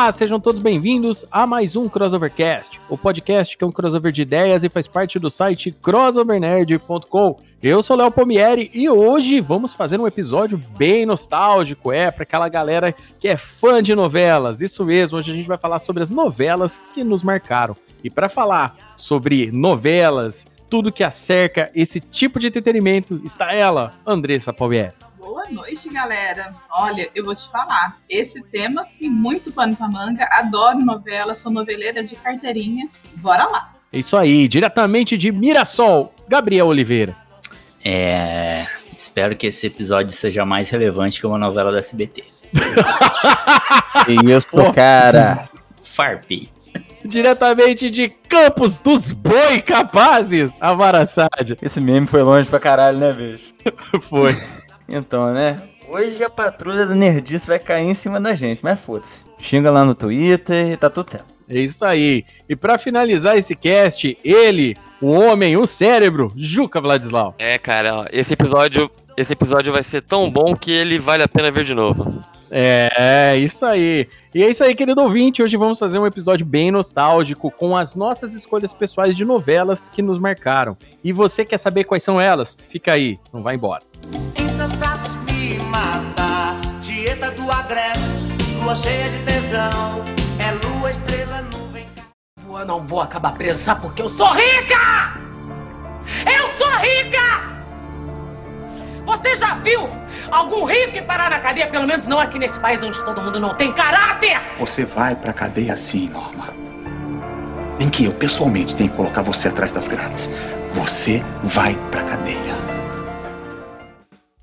Olá, sejam todos bem-vindos a mais um Crossovercast, o podcast que é um crossover de ideias e faz parte do site crossovernerd.com. Eu sou Léo Pomieri e hoje vamos fazer um episódio bem nostálgico, é, para aquela galera que é fã de novelas. Isso mesmo, hoje a gente vai falar sobre as novelas que nos marcaram. E para falar sobre novelas, tudo que acerca esse tipo de entretenimento, está ela, Andressa Palmieri. Boa noite, galera. Olha, eu vou te falar. Esse tema tem muito pano pra manga. Adoro novela, sou noveleira de carteirinha. Bora lá. É isso aí, diretamente de Mirassol, Gabriel Oliveira. É. Espero que esse episódio seja mais relevante que uma novela da SBT. e eu sou cara. Farpei. Diretamente de Campos dos Boi Capazes, Amara Sad. Esse meme foi longe pra caralho, né, bicho? foi. Então, né? Hoje a patrulha da Nerdice vai cair em cima da gente, mas foda-se. Xinga lá no Twitter e tá tudo certo. É isso aí. E para finalizar esse cast, ele, o homem, o cérebro, Juca Vladislau. É, cara, ó, esse episódio, esse episódio vai ser tão bom que ele vale a pena ver de novo. É, é, isso aí. E é isso aí, querido ouvinte. Hoje vamos fazer um episódio bem nostálgico com as nossas escolhas pessoais de novelas que nos marcaram. E você quer saber quais são elas? Fica aí, não vai embora. Em seus braços me mata, dieta do agreste, lua cheia de tesão, é lua, estrela, nuvem. Eu não vou acabar presa, sabe porque eu sou rica! Eu sou rica! Você já viu algum rico parar na cadeia? Pelo menos não aqui nesse país onde todo mundo não tem caráter! Você vai pra cadeia sim, Norma. Em que eu pessoalmente tenho que colocar você atrás das grades. Você vai pra cadeia.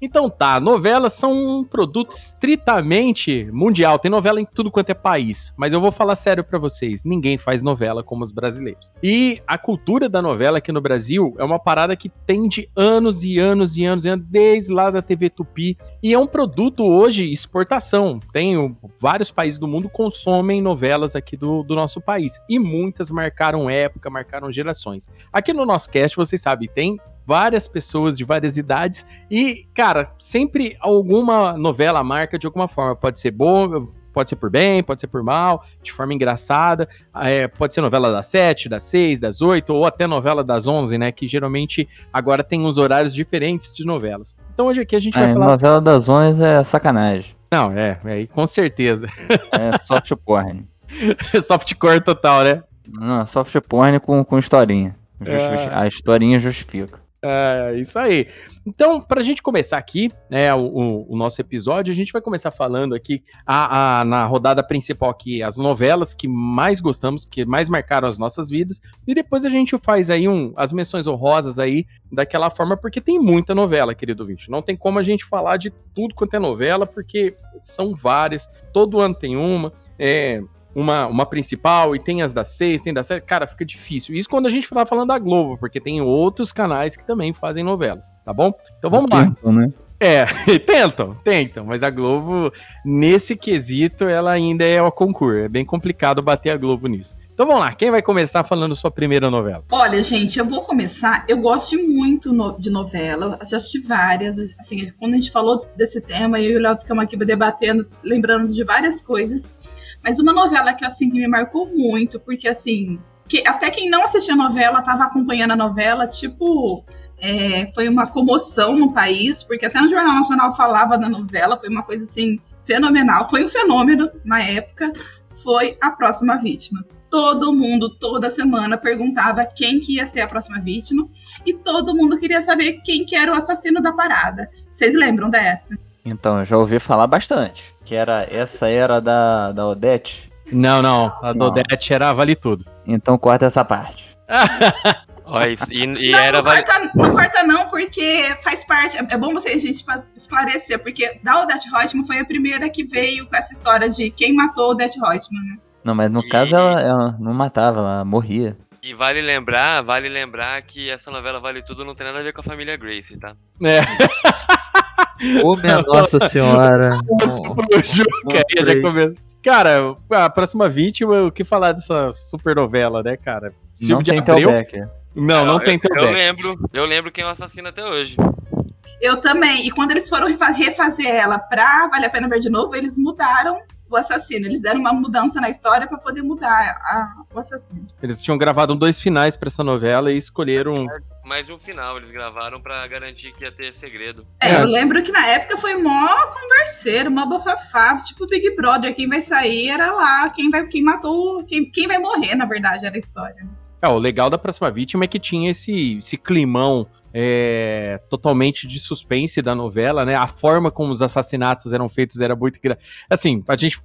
Então tá, novelas são um produto estritamente mundial. Tem novela em tudo quanto é país. Mas eu vou falar sério para vocês: ninguém faz novela como os brasileiros. E a cultura da novela aqui no Brasil é uma parada que tem de anos e anos e anos, e anos desde lá da TV Tupi. E é um produto hoje exportação. Tem vários países do mundo consomem novelas aqui do, do nosso país. E muitas marcaram época, marcaram gerações. Aqui no nosso cast, vocês sabem, tem várias pessoas de várias idades e, cara, sempre alguma novela marca de alguma forma. Pode ser boa, pode ser por bem, pode ser por mal, de forma engraçada. É, pode ser novela das 7, das 6, das 8, ou até novela das 11, né? Que geralmente agora tem uns horários diferentes de novelas. Então hoje aqui a gente vai é, falar. Novela das 11 é sacanagem. Não, é, é com certeza. É soft porn. Softcore total, né? Não, soft porn com, com historinha. É... A historinha justifica. É, isso aí. Então, para a gente começar aqui, né, o, o, nosso episódio, a gente vai começar falando aqui a, a, na rodada principal aqui, as novelas que mais gostamos, que mais marcaram as nossas vidas, e depois a gente faz aí um, as menções honrosas aí daquela forma, porque tem muita novela, querido ouvinte. Não tem como a gente falar de tudo quanto é novela, porque são várias, todo ano tem uma. É, uma, uma principal e tem as das seis, tem das sete, cara, fica difícil. Isso quando a gente falar falando da Globo, porque tem outros canais que também fazem novelas, tá bom? Então vamos lá. Tentam, né? É, tentam, tentam, mas a Globo, nesse quesito, ela ainda é o concurso. É bem complicado bater a Globo nisso. Então vamos lá, quem vai começar falando sua primeira novela? Olha, gente, eu vou começar. Eu gosto muito de novela, já assisti várias. Assim, quando a gente falou desse tema, eu e o Léo ficamos aqui debatendo, lembrando de várias coisas. Mas uma novela que, assim, que me marcou muito, porque, assim, que até quem não assistia a novela estava acompanhando a novela, tipo, é, foi uma comoção no país, porque até no Jornal Nacional falava da novela, foi uma coisa, assim, fenomenal. Foi um fenômeno na época, foi a próxima vítima. Todo mundo, toda semana, perguntava quem que ia ser a próxima vítima, e todo mundo queria saber quem que era o assassino da parada. Vocês lembram dessa? Então, eu já ouvi falar bastante. Que era essa era da, da Odete? Não, não. A da Odete era Vale Tudo. Então corta essa parte. Olha isso. E, e não, era. não, vale- corta, não corta não, porque faz parte. É bom você a gente pa- esclarecer, porque da Odette Reutemann foi a primeira que veio com essa história de quem matou Odette Reutemann, né? Não, mas no E- caso ela, ela não matava, ela morria. E vale lembrar, vale lembrar que essa novela Vale Tudo não tem nada a ver com a família Grace, tá? É, Ô, minha nossa senhora. o Juca aí já três. começa. Cara, a próxima vítima, o que falar dessa super novela, né, cara? Não tem Abreu? Não, não Eu- tem eu, eu lembro, eu lembro quem é o assassino até hoje. Eu também. E quando eles foram refa- refazer ela pra Vale a Pena Ver de Novo, eles mudaram o assassino. Eles deram uma mudança na história pra poder mudar a- o assassino. Eles tinham gravado dois finais pra essa novela e escolheram. Mas no final eles gravaram pra garantir que ia ter segredo. É, É. eu lembro que na época foi mó converseiro, mó bafafá, tipo Big Brother. Quem vai sair era lá, quem, vai, quem matou, quem, quem vai morrer, na verdade, era a história. É, o legal da próxima vítima é que tinha esse, esse climão é, totalmente de suspense da novela, né? A forma como os assassinatos eram feitos era muito. Assim, a gente,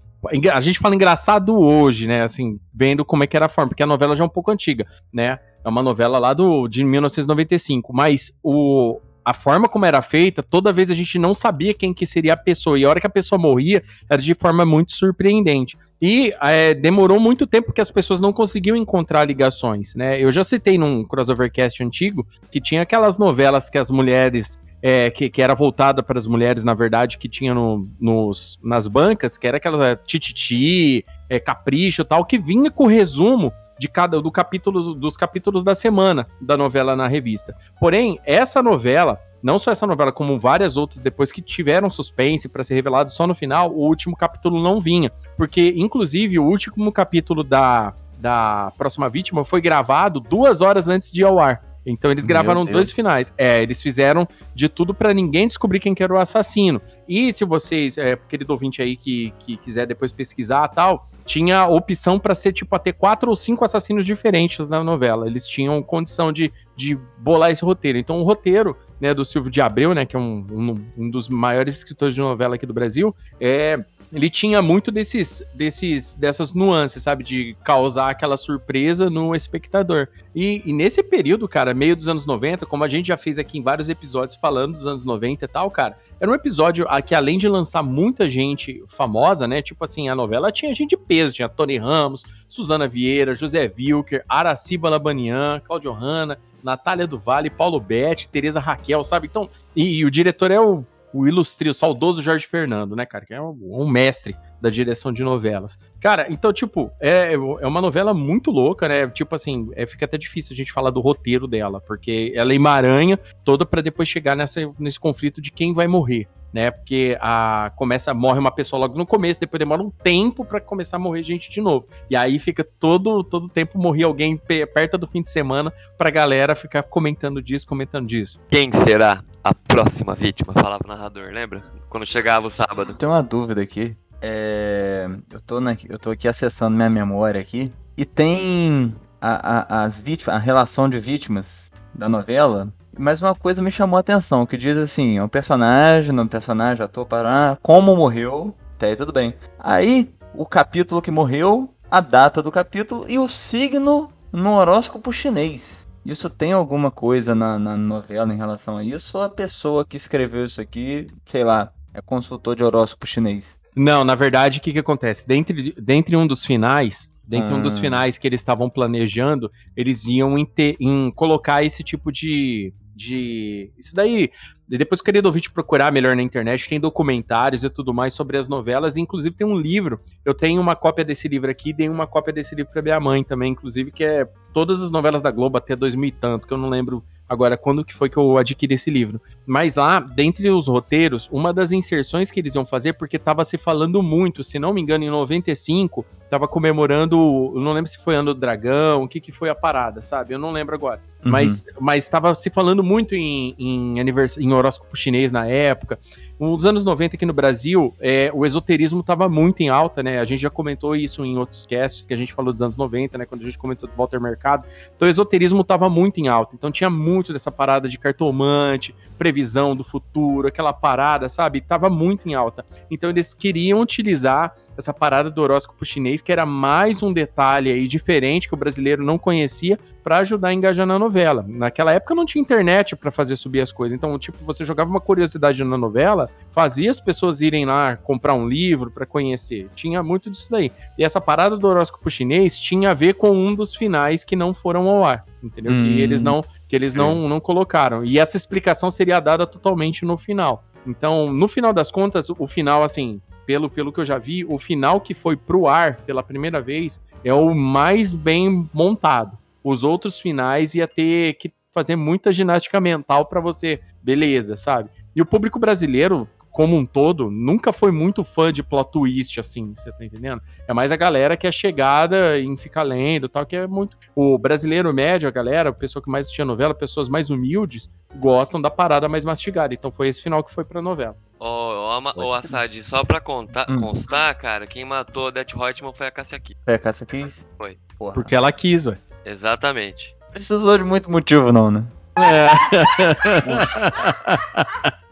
a gente fala engraçado hoje, né? Assim, vendo como é que era a forma, porque a novela já é um pouco antiga, né? É uma novela lá do, de 1995, mas o, a forma como era feita, toda vez a gente não sabia quem que seria a pessoa, e a hora que a pessoa morria, era de forma muito surpreendente. E é, demorou muito tempo porque as pessoas não conseguiam encontrar ligações, né? Eu já citei num crossovercast antigo que tinha aquelas novelas que as mulheres. é, que, que era voltada para as mulheres, na verdade, que tinha no, nos, nas bancas, que era aquelas é, tititi, é, capricho tal, que vinha com resumo de cada do capítulo dos capítulos da semana da novela na revista. Porém, essa novela, não só essa novela, como várias outras depois que tiveram suspense para ser revelado só no final, o último capítulo não vinha, porque inclusive o último capítulo da da próxima vítima foi gravado duas horas antes de ir ao ar. Então eles gravaram dois finais. É, eles fizeram de tudo para ninguém descobrir quem que era o assassino. E se vocês, é, querido ouvinte aí que, que quiser depois pesquisar tal, tinha opção para ser tipo até quatro ou cinco assassinos diferentes na novela. Eles tinham condição de, de bolar esse roteiro. Então o roteiro, né, do Silvio de Abreu, né, que é um, um, um dos maiores escritores de novela aqui do Brasil, é ele tinha muito desses, desses, dessas nuances, sabe? De causar aquela surpresa no espectador. E, e nesse período, cara, meio dos anos 90, como a gente já fez aqui em vários episódios falando dos anos 90 e tal, cara, era um episódio que além de lançar muita gente famosa, né? Tipo assim, a novela tinha gente de peso, tinha Tony Ramos, Suzana Vieira, José Wilker, Araci Balabanian, Claudio Hanna, Natália do Vale, Paulo Betti, Tereza Raquel, sabe? Então, e, e o diretor é o o ilustre, o saudoso Jorge Fernando, né, cara? Que é um, um mestre da direção de novelas. Cara, então, tipo, é, é uma novela muito louca, né? Tipo assim, é, fica até difícil a gente falar do roteiro dela, porque ela emaranha toda pra depois chegar nessa, nesse conflito de quem vai morrer, né? Porque a, começa, morre uma pessoa logo no começo, depois demora um tempo pra começar a morrer gente de novo. E aí fica todo, todo tempo morrer alguém pe- perto do fim de semana pra galera ficar comentando disso, comentando disso. Quem será a próxima vítima? Falava o narrador, lembra? Quando chegava o sábado. Tem uma dúvida aqui. É, eu, tô na- eu tô aqui acessando minha memória aqui. E tem a, a- as vítimas, a relação de vítimas da novela. Mas uma coisa me chamou a atenção, que diz assim, é um personagem, nome do personagem, ator, para como morreu, até aí tudo bem. Aí, o capítulo que morreu, a data do capítulo e o signo no horóscopo chinês. Isso tem alguma coisa na, na novela em relação a isso? Ou a pessoa que escreveu isso aqui, sei lá, é consultor de horóscopo chinês? Não, na verdade, o que, que acontece? Dentre, dentre um dos finais, dentre um dos Ah. finais que eles estavam planejando, eles iam em, ter- em colocar esse tipo de, de. Isso daí. Depois, querido ouvinte, procurar melhor na internet, tem documentários e tudo mais sobre as novelas. Inclusive, tem um livro. Eu tenho uma cópia desse livro aqui, dei uma cópia desse livro pra minha mãe também, inclusive, que é todas as novelas da Globo até 2000 e tanto, que eu não lembro agora quando que foi que eu adquiri esse livro. Mas lá, dentre os roteiros, uma das inserções que eles iam fazer, porque tava se falando muito, se não me engano, em 95, tava comemorando, não lembro se foi Ano do Dragão, o que que foi a parada, sabe? Eu não lembro agora. Uhum. Mas, mas tava se falando muito em, em, anivers- em horóscopo chinês na época. Nos anos 90 aqui no Brasil, é, o esoterismo tava muito em alta, né? A gente já comentou isso em outros casts que a gente falou dos anos 90, né? Quando a gente comentou do Walter Mercado. Então o esoterismo tava muito em alta. Então tinha muito dessa parada de cartomante, previsão do futuro, aquela parada, sabe? Tava muito em alta. Então eles queriam utilizar essa parada do horóscopo chinês, que era mais um detalhe aí diferente que o brasileiro não conhecia, pra ajudar a engajar na novela. Naquela época não tinha internet pra fazer subir as coisas. Então, tipo, você jogava uma curiosidade na novela, fazia as pessoas irem lá comprar um livro pra conhecer. Tinha muito disso daí. E essa parada do horóscopo chinês tinha a ver com um dos finais que não foram ao ar. Entendeu? Hum. Que eles não que eles não, não colocaram. E essa explicação seria dada totalmente no final. Então, no final das contas, o final, assim, pelo, pelo que eu já vi, o final que foi pro ar pela primeira vez é o mais bem montado. Os outros finais ia ter que fazer muita ginástica mental pra você, beleza, sabe? E o público brasileiro, como um todo, nunca foi muito fã de plot twist, assim, você tá entendendo? É mais a galera que é chegada em ficar lendo e tal, que é muito. O brasileiro médio, a galera, a pessoa que mais assistia novela, pessoas mais humildes, gostam da parada mais mastigada. Então foi esse final que foi pra novela. Ô, ô, crer. Assad, só pra contar, Hum. constar, cara, quem matou a Death Hotman foi a Cassia Kiss. Foi a caça quis? Foi. Porra. Porque ela quis, ué. Exatamente. Precisou de muito motivo, não, né?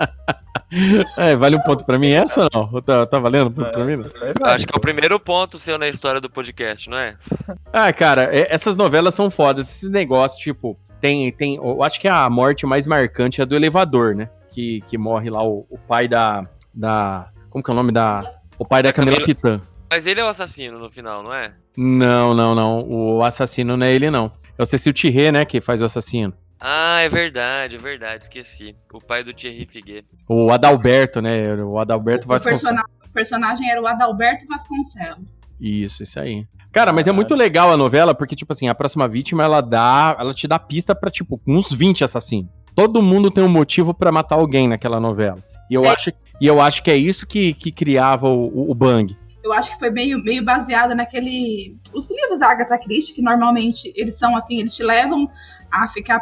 É, vale um ponto pra mim essa ou não? Tá, tá valendo um ponto pra mim? não? Eu acho que é o primeiro ponto seu na história do podcast, não é? Ah, cara, é- essas novelas são fodas. Esses negócios, tipo, tem, tem. Eu acho que a morte mais marcante é a do elevador, né? Que, que morre lá o, o pai da. da. Como que é o nome da. O pai da Camila Camila- Pitã. Mas ele é o assassino no final, não é? Não, não, não. O assassino não é ele, não. É o Cecil Thierry, né? Que faz o assassino. Ah, é verdade, é verdade, esqueci. O pai do Thierry Figuet. O Adalberto, né? O Adalberto O Vasconcelos. persona- o personagem era o Adalberto Vasconcelos. Isso, isso aí. Cara, mas é muito legal a novela, porque, tipo assim, a próxima vítima, ela dá. Ela te dá pista pra, tipo, uns 20 assassinos. Todo mundo tem um motivo pra matar alguém naquela novela. E eu, É. acho, e eu acho que é isso que, que criava o, o, o Bang. Eu acho que foi meio, meio baseado naquele. Os livros da Agatha Christie, que normalmente eles são assim, eles te levam a ficar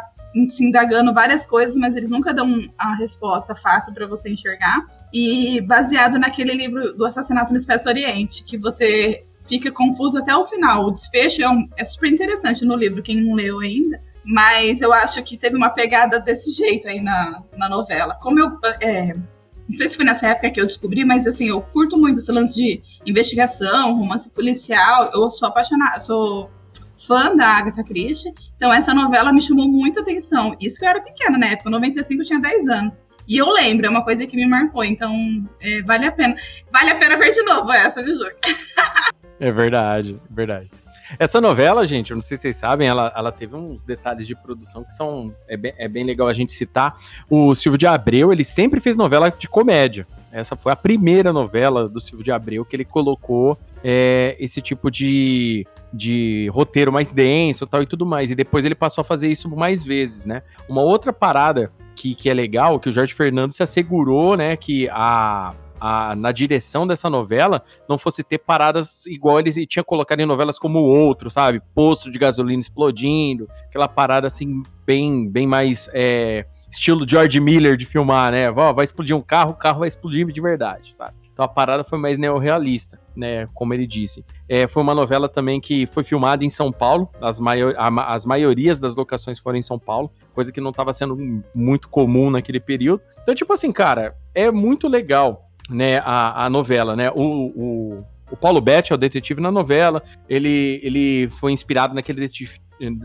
se indagando várias coisas, mas eles nunca dão a resposta fácil pra você enxergar. E baseado naquele livro do Assassinato no Expresso Oriente, que você fica confuso até o final. O desfecho é, um- é super interessante no livro, quem não leu ainda. Mas eu acho que teve uma pegada desse jeito aí na, na novela. Como eu. é, não sei se foi nessa época que eu descobri, mas assim, eu curto muito esse lance de investigação, romance policial. Eu sou apaixonada, sou fã da Agatha Christie. Então essa novela me chamou muita atenção. Isso que eu era pequena, na época, em 95 eu tinha 10 anos. E eu lembro, é uma coisa que me marcou, então é, vale a pena. Vale a pena ver de novo essa, viu? É verdade, é verdade. Essa novela, gente, eu não sei se vocês sabem, ela, ela teve uns detalhes de produção que são. É bem, é bem legal a gente citar. O Silvio de Abreu, ele sempre fez novela de comédia. Essa foi a primeira novela do Silvio de Abreu que ele colocou é, esse tipo de, de roteiro mais denso tal, e tudo mais. E depois ele passou a fazer isso mais vezes, né? Uma outra parada que, que é legal, que o Jorge Fernando se assegurou, né, que a, a, na direção dessa novela não fosse ter paradas igual ele tinha colocado em novelas como o outro, sabe? Poço de gasolina explodindo, aquela parada assim, bem, bem mais é, estilo George Miller de filmar, né? Vai explodir um carro, o carro vai explodir de verdade, sabe? Então a parada foi mais neorrealista, né? Como ele disse. É, foi uma novela também que foi filmada em São Paulo, as, maior, a as maiorias das locações foram em São Paulo, coisa que não estava sendo muito comum naquele período. Então, tipo assim, cara, é muito legal né, a, a novela, né? O, o, o Paulo Betti é o detetive na novela. Ele, ele foi inspirado naquele detetive,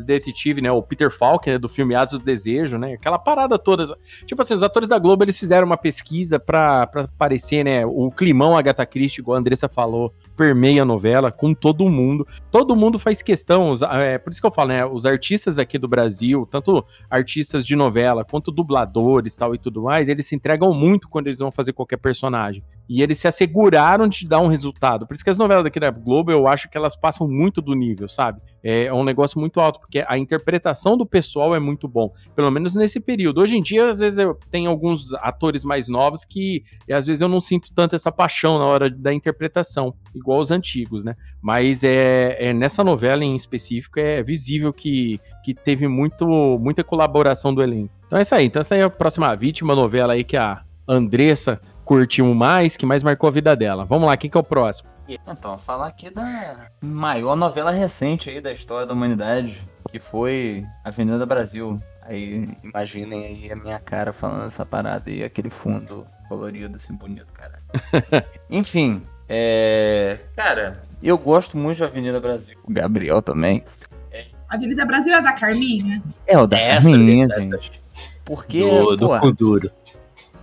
detetive, né? O Peter Falk, né, do filme Asas do Desejo, né? Aquela parada toda. Tipo assim, os atores da Globo, eles fizeram uma pesquisa pra, pra parecer, né? O climão Agatha Christie, igual a Andressa falou, permeia a novela com todo mundo. Todo mundo faz questão, é, por isso que eu falo, né? Os artistas aqui do Brasil, tanto artistas de novela quanto dubladores tal e tudo mais, eles se entregam muito quando eles vão fazer qualquer personagem. E eles se asseguraram de dar um resultado. Por isso que as novelas daqui da Globo, eu acho que elas passam muito do nível, sabe? É um negócio muito alto, porque a interpretação do pessoal é muito bom. Pelo menos nesse período. Hoje em dia, às vezes, eu tenho alguns atores mais novos que, às vezes, eu não sinto tanto essa paixão na hora da interpretação, igual os antigos, né? Mas é, é nessa novela em específico, é visível que, que teve muito, muita colaboração do elenco. Então é isso aí. Então essa aí é a próxima vítima, novela aí que a Andressa curtiu mais, que mais marcou a vida dela. Vamos lá, quem que é o próximo? Então, falar aqui da maior novela recente aí da história da humanidade, que foi Avenida Brasil. Aí, imaginem aí a minha cara falando essa parada e aquele fundo colorido, assim, bonito, cara. Enfim, é... Cara, eu gosto muito de Avenida Brasil. O Gabriel também. É, Avenida Brasil é da Carminha? É o da Essa, Carminha, gente. Porque, do, do pô.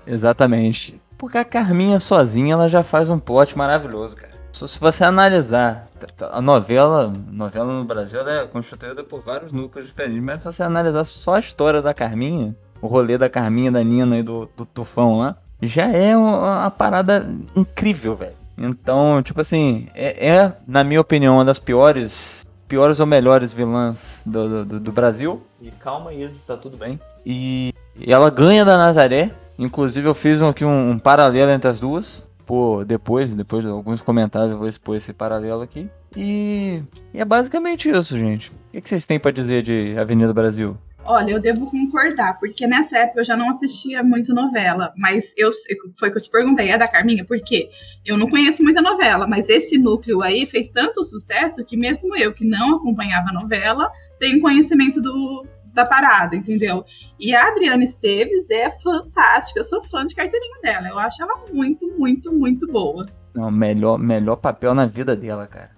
Exatamente. Porque a Carminha sozinha ela já faz um plot maravilhoso, cara. Se se você analisar a novela, novela no Brasil é constituída por vários núcleos diferentes, mas se você analisar só a história da Carminha, o rolê da Carminha, da Nina e do, do Tufão lá, já é uma, uma parada incrível, velho. Então, tipo assim, é, é, na minha opinião, uma das piores, piores ou melhores vilãs do, do, do Brasil. E calma, Isis, tá tudo bem. E, e ela ganha da Nazaré. Inclusive, eu fiz aqui um, um paralelo entre as duas. Pô, depois, depois de alguns comentários, eu vou expor esse paralelo aqui. E, e é basicamente isso, gente. O que, vocês têm pra dizer de Avenida Brasil? Olha, eu devo concordar, porque nessa época eu já não assistia muito novela, mas eu foi que eu te perguntei, é da Carminha? Porque eu não conheço muita novela, mas esse núcleo aí fez tanto sucesso que mesmo eu que não acompanhava novela, tenho conhecimento do, da parada, entendeu? E a Adriana Esteves é fantástica, eu sou fã de carteirinha dela, eu acho ela muito, muito, muito boa. Não, melhor, melhor papel na vida dela, cara.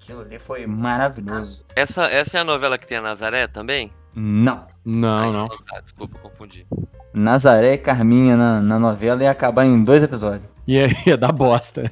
Aquilo ali foi maravilhoso. Essa, essa é a novela que tem a Nazaré também? Não. Não, Ai, não. tá, desculpa, confundi. Nazaré e Carminha na, na novela ia acabar em dois episódios. Ia, ia dar bosta.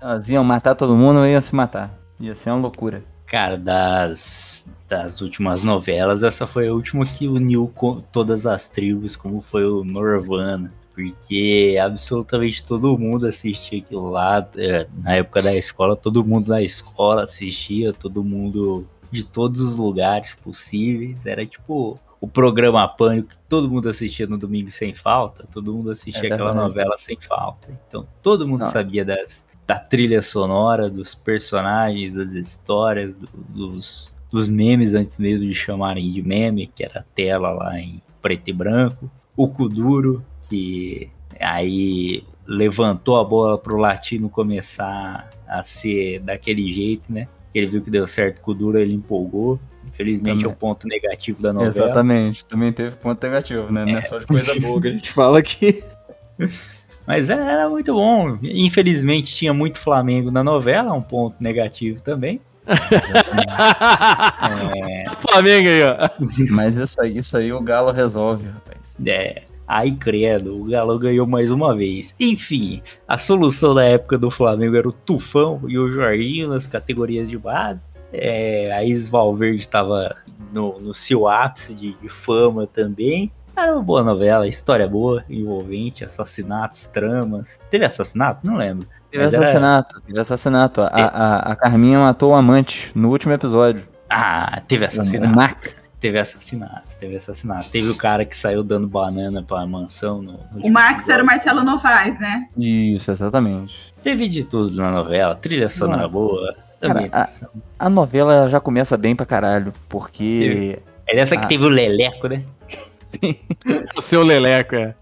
Elas iam matar todo mundo e iam se matar. Ia ser uma loucura. Cara, das, das últimas novelas, essa foi a última que uniu todas as tribos, como foi o Norvana. Porque absolutamente todo mundo assistia aquilo lá. é, Na época da escola, todo mundo na escola assistia, todo mundo de todos os lugares possíveis. Era tipo o programa Pânico que todo mundo assistia no domingo sem falta. Todo mundo assistia É aquela novela sem falta. Então todo mundo Não. sabia das, da trilha sonora, dos personagens, das histórias, do- dos, dos memes antes mesmo de chamarem de meme, que era a tela lá em preto e branco. O Kuduro, que aí levantou a bola pro latino começar a ser daquele jeito, né? Ele viu que deu certo com o Kuduro, ele empolgou. Infelizmente Também. é o ponto negativo da novela. Exatamente. Também teve ponto negativo, né? Não é só de coisa boa que a gente fala aqui. Mas era, era muito bom. Infelizmente tinha muito Flamengo na novela, um ponto negativo também. Flamengo aí, ó. Mas isso aí, isso aí o Galo resolve, rapaz. É, ai credo, o Galo ganhou mais uma vez. Enfim, a solução da época do Flamengo era o Tufão e o Jorginho nas categorias de base. É, a Isis Valverde tava no, no seu ápice de, de fama também. Era uma boa novela, história boa, envolvente, assassinatos, tramas. Teve assassinato? Não lembro. Teve Mas era- assassinato, teve assassinato. A, a, a Carminha matou o amante no último episódio. Ah, teve O assassinato. Max. Teve assassinato, teve assassinato. Teve o cara que saiu dando banana pra mansão. No, no O Max era o Marcelo Novaes, né? Isso, exatamente. Teve de tudo na novela, trilha sonora Não. boa, Cara, ambientação. A novela ela já começa bem pra caralho, porque. É dessa que Ah. teve o Leleco, né? O seu Leleco, é.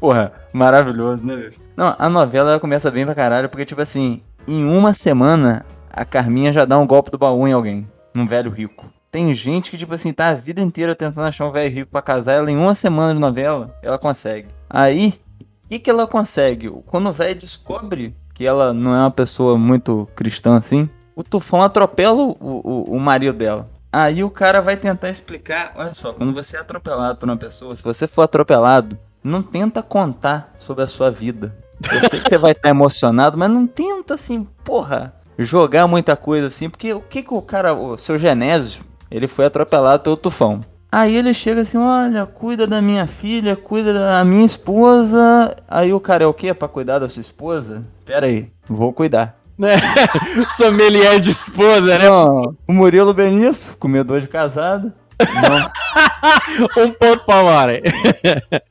Porra, maravilhoso, né, bicho? Não, a novela ela começa bem pra caralho, porque, tipo assim, em uma semana, a Carminha já dá um golpe do baú em alguém. Num velho rico. Tem gente que, tipo assim, tá a vida inteira tentando achar um velho rico pra casar. Ela, em uma semana de novela, ela consegue. Aí, o que, que ela consegue? Quando o velho descobre que ela não é uma pessoa muito cristã assim, o Tufão atropela o, o, o marido dela. Aí o cara vai tentar explicar. Olha só, quando você é atropelado por uma pessoa, se você for atropelado, não tenta contar sobre a sua vida. Eu sei que você vai estar emocionado, mas não tenta assim, porra, jogar muita coisa assim, porque o que que o cara, o seu Genésio, ele foi atropelado pelo tufão. Aí ele chega assim, olha, cuida da minha filha, cuida da minha esposa. Aí o cara é o quê? Pra cuidar da sua esposa? Pera aí, vou cuidar. Sommelier de esposa, né? Não, o Murilo Benício, comedor de casada. Não, Um ponto pra Mara.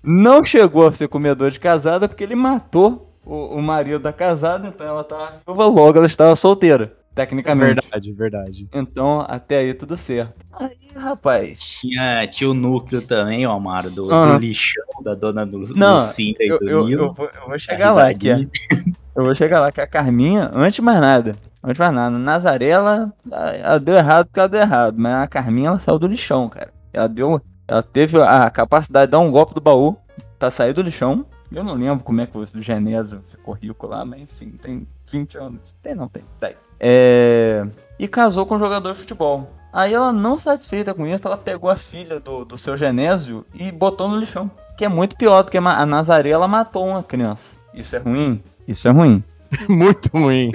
não chegou a ser comedor de casada porque ele matou o, o marido da casada, então ela tava viúva, logo ela estava solteira, tecnicamente. Verdade, verdade. Então, até aí tudo certo. Aí, rapaz. Tinha, tinha o núcleo também, ó, Amaro, do, do lixão da dona Lu, Não, Lucinda e Eu, do eu, Nilo. eu vou, eu vou chegar lá, que é, eu vou chegar lá, que a Carminha, antes de mais nada, antes de mais nada, Nazaré, ela, ela deu errado porque ela deu errado, mas a Carminha, ela saiu do lixão, cara. Ela deu, ela teve a capacidade de dar um golpe do baú pra sair do lixão. Eu não lembro como é que o Genésio ficou rico lá, mas enfim, tem 20 anos. Tem não, tem 10. É... E casou com um jogador de futebol. Aí ela, não satisfeita com isso, ela pegou a filha do, do seu Genésio e botou no lixão. Que é muito pior do que a Nazaré, ela matou uma criança. Isso é ruim? Isso é ruim. Muito ruim.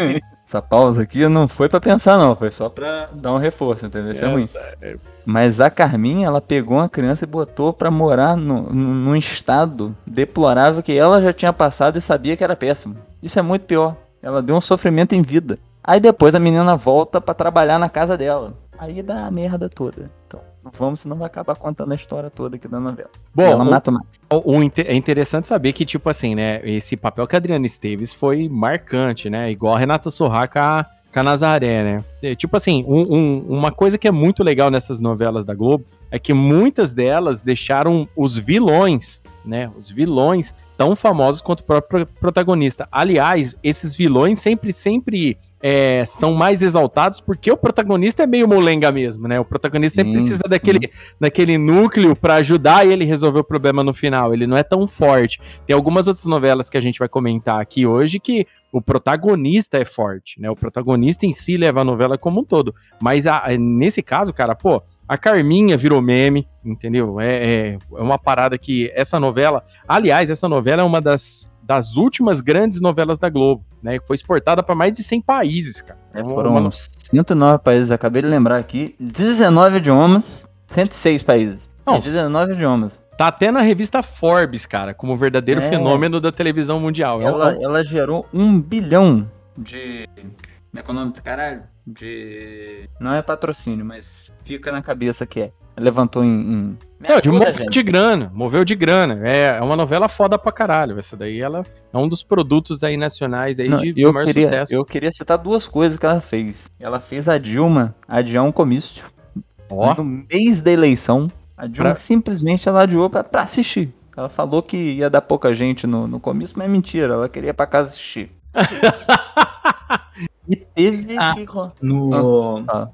Essa pausa aqui não foi pra pensar, não. Foi só pra dar um reforço, entendeu? Isso é ruim. é- Mas a Carminha, ela pegou uma criança e botou pra morar no, no- num estado deplorável que ela já tinha passado e sabia que era péssimo. Isso é muito pior. Ela deu um sofrimento em vida. Aí depois a menina volta pra trabalhar na casa dela. Aí dá a merda toda. Então, vamos, senão vai acabar contando a história toda aqui da novela. Bom, ela o- mata o Max. O, o é interessante saber que, tipo assim, né, esse papel que a Adriana Esteves foi marcante, né? Igual a Renata Sorra com a, com a Nazaré, né? É, tipo assim, um- um- uma coisa que é muito legal nessas novelas da Globo é que muitas delas deixaram os vilões, né? Os vilões tão famosos quanto o próprio protagonista. Aliás, esses vilões sempre, sempre é, são mais exaltados porque o protagonista é meio molenga mesmo, né? O protagonista sempre Sim, precisa daquele, daquele núcleo pra ajudar ele a resolver o problema no final. Ele não é tão forte. Tem algumas outras novelas que a gente vai comentar aqui hoje que o protagonista é forte, né? O protagonista em si leva a novela como um todo. Mas a- nesse caso, cara, pô, a Carminha virou meme, entendeu? É, é, é uma parada que essa novela. Aliás, essa novela é uma das, das últimas grandes novelas da Globo, né? Foi exportada para mais de 100 países, cara. É, foram uma- 109 países, acabei de lembrar aqui. 19 idiomas, 106 países. Não. É 19 idiomas. Tá até na revista Forbes, cara, como verdadeiro É. fenômeno da televisão mundial. É um- Ela, ela gerou um bilhão de. Como é que é o nome desse caralho? De. Não é patrocínio, mas fica na cabeça que é. Levantou em. em... Me É, de ajuda, moveu gente. de grana, moveu de grana. É, é uma novela foda pra caralho. Essa daí ela é um dos produtos aí nacionais aí Não, de, eu, maior queria, sucesso. eu queria citar duas coisas que ela fez. Ela fez a Dilma adiar um comício. Ó, No mês da eleição, a Dilma Pra- simplesmente ela adiou pra, pra assistir. Ela falou que ia dar pouca gente no, no comício, mas é mentira. Ela queria ir pra casa assistir. e teve Ah. que. No, Ah.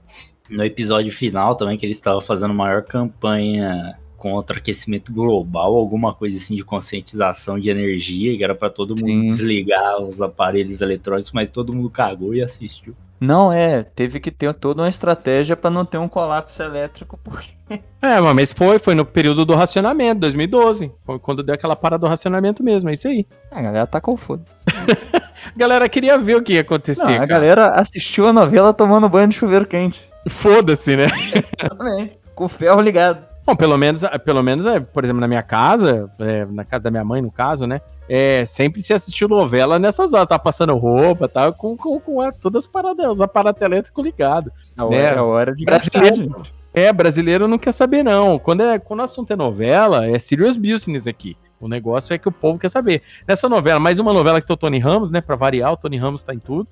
no episódio final também, que eles estavam fazendo maior campanha contra aquecimento global, alguma coisa assim de conscientização de energia, que era pra todo mundo Sim. desligar os aparelhos eletrônicos, mas todo mundo cagou e assistiu. Não, é, teve que ter toda uma estratégia pra não ter um colapso elétrico, porque. é, mas foi, foi no período do racionamento, 2012. Foi quando deu aquela parada do racionamento mesmo, é isso aí. A galera tacou foda A galera queria ver o que ia acontecer. Não, a cara. galera assistiu a novela tomando banho de chuveiro quente. Foda-se, né? Exatamente. Com o ferro ligado. Bom, pelo menos, pelo menos é, por exemplo, na minha casa, é, na casa da minha mãe, no caso, né? É, sempre se assistiu novela nessas horas, tá passando roupa, tá com, com, com é, todas as paradas, os aparatos elétricos ligados. A hora, É. é a hora de Brasileiro, é, brasileiro não quer saber, não. Quando, é, quando o assunto é novela, é serious business aqui. O negócio é que o povo quer saber. Nessa novela, mais uma novela que tem o Tony Ramos, né? Pra variar, o Tony Ramos tá em tudo.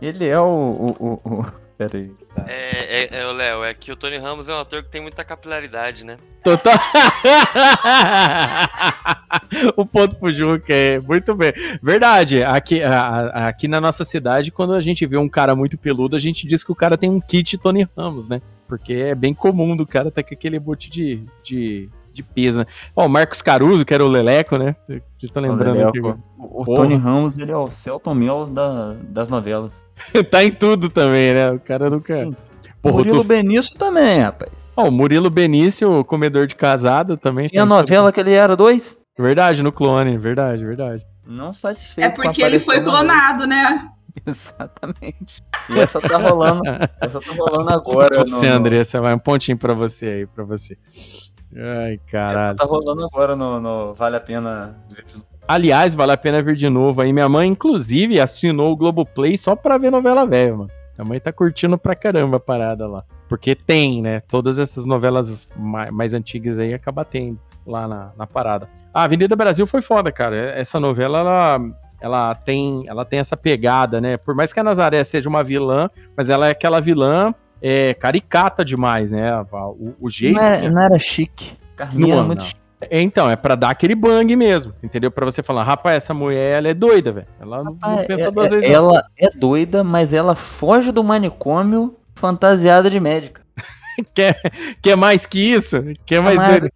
Ele é o. o, o, o... Pera aí. Tá. É, é, é, o Léo, é que o Tony Ramos é um ator que tem muita capilaridade, né? Total. o ponto pro Juca é muito bem. Verdade, aqui, a- a- aqui na nossa cidade, quando a gente vê um cara muito peludo, a gente diz que o cara tem um kit Tony Ramos, né? Porque é bem comum do cara tá com aquele bote de, de, de peso, né? Ó, o Marcos Caruso, que era o Leleco, né? Eu tô lembrando. Leleco. O, o Porra. Tony Ramos, ele é o Celton Mello da, das novelas. tá em tudo também, né? O cara nunca. Sim. Porra, o Murilo tu- Benício também, rapaz. Ó, o Murilo Benício, comedor de casado, também. Tinha tá em novela que ele era dois? Verdade, no clone, verdade, verdade. Não satisfeito. É porque ele foi clonado, né? Exatamente. E essa tá rolando. essa tá rolando agora. você, no- Andressa, vai um pontinho pra você aí, pra você. Ai, Essa caralho. tá rolando agora no, no Vale a Pena. Aliás, vale a pena ver de novo aí. Minha mãe, inclusive, assinou o Globoplay só pra ver novela velha, mano. Minha mãe tá curtindo pra caramba a parada lá. Porque tem, né? Todas essas novelas mais, mais antigas aí acaba tendo lá na, na parada. A Avenida Brasil foi foda, cara. Essa novela, ela, ela, tem, ela tem essa pegada, né? Por mais que a Nazaré seja uma vilã, mas ela é aquela vilã é, caricata demais, né? O, o jeito. Não era, não era chique. Carminha Não, era muito não. chique. É, Então, é pra dar aquele bang mesmo, entendeu? Pra você falar, rapaz, essa mulher, ela é doida, velho. Ela não- não Rapaz, pensa é- duas é- vezes. não. ela é doida, mas ela foge do manicômio fantasiada de médica. Quer, quer mais que isso? Quer mais Mas- doida?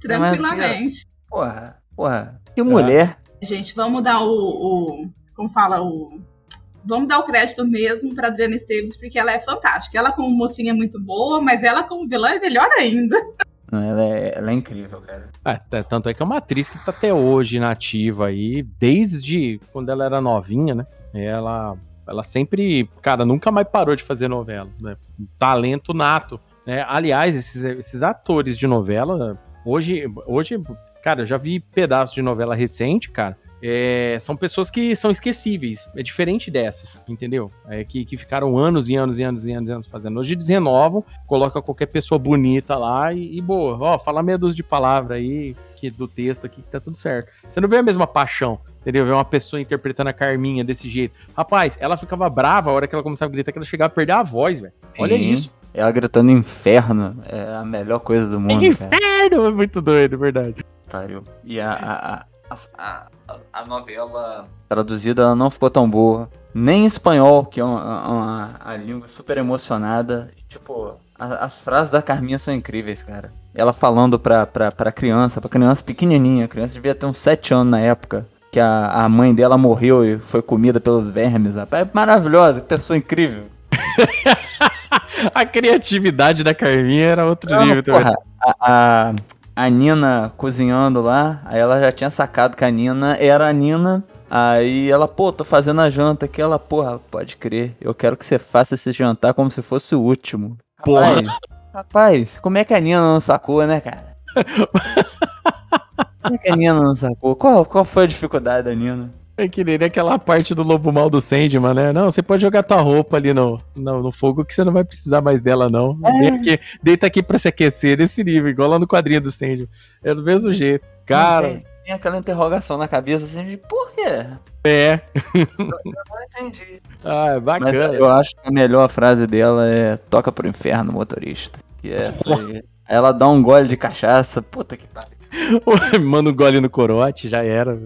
Tranquilamente. Porra, porra. Que mulher. Gente, vamos dar o, o- Como fala? O. vamos dar o crédito mesmo pra Adriana Esteves, porque ela é fantástica. Ela como mocinha é muito boa, mas ela como vilã é melhor ainda. Não, ela, é, ela é incrível, cara. É, tanto é que é uma atriz que tá até hoje nativa aí, desde quando ela era novinha, né? Ela, ela sempre, cara, nunca mais parou de fazer novela, né? Um Talento nato, né? Aliás, esses, esses atores de novela, hoje, hoje, cara, eu já vi pedaços de novela recente, cara. É, são pessoas que são esquecíveis. É diferente dessas, entendeu? É que, que ficaram anos e anos e anos e anos e anos fazendo. Hoje renovam, coloca qualquer pessoa bonita lá e, e boa. Ó, fala meia dúzia de palavra aí que, do texto aqui que tá tudo certo. Você não vê a mesma paixão, entendeu? Ver uma pessoa interpretando a Carminha desse jeito. Rapaz, ela ficava brava a hora que ela começava a gritar que ela chegava a perder a voz, velho. Olha Sim. isso. Ela gritando inferno é a melhor coisa do mundo, cara. Inferno! É muito doido, é verdade. E a, a, a, a, a- novela traduzida ela não ficou tão boa. Nem em espanhol, que é uma, uma- a língua super emocionada. Tipo, a- as frases da Carminha são incríveis, cara. Ela falando pra, pra, pra criança, pra criança pequenininha. A criança devia ter uns 7 anos na época. Que a, a mãe dela morreu e foi comida pelos vermes. rapaz. É maravilhosa, que pessoa incrível. A criatividade da Carminha era outro Não, nível também. porra, a, a, a Nina cozinhando lá, aí ela já tinha sacado que a Nina era a Nina. Aí ela, pô, tô fazendo a janta aqui. Ela, porra, pode crer, eu quero que você faça esse jantar como se fosse o último. Porra. Rapaz, rapaz, como é que a Nina não sacou, né, cara? Como é que a Nina não sacou? Qual, qual foi a dificuldade da Nina? É que nem aquela parte do lobo mal do Sandman, né? Não, você pode jogar tua roupa ali no, no, no fogo que você não vai precisar mais dela, não. Aqui, deita aqui pra se aquecer, nesse nível, igual lá no quadrinho do Sandman. É do mesmo jeito. Cara, Tem, tem aquela interrogação na cabeça assim de por quê? é. Não entendi. Ah, é Mas bacana. eu acho que a melhor frase dela é toca pro inferno, motorista. Que é essa aí. Ela dá um gole de cachaça. Puta que pariu. Manda um gole no corote, já era.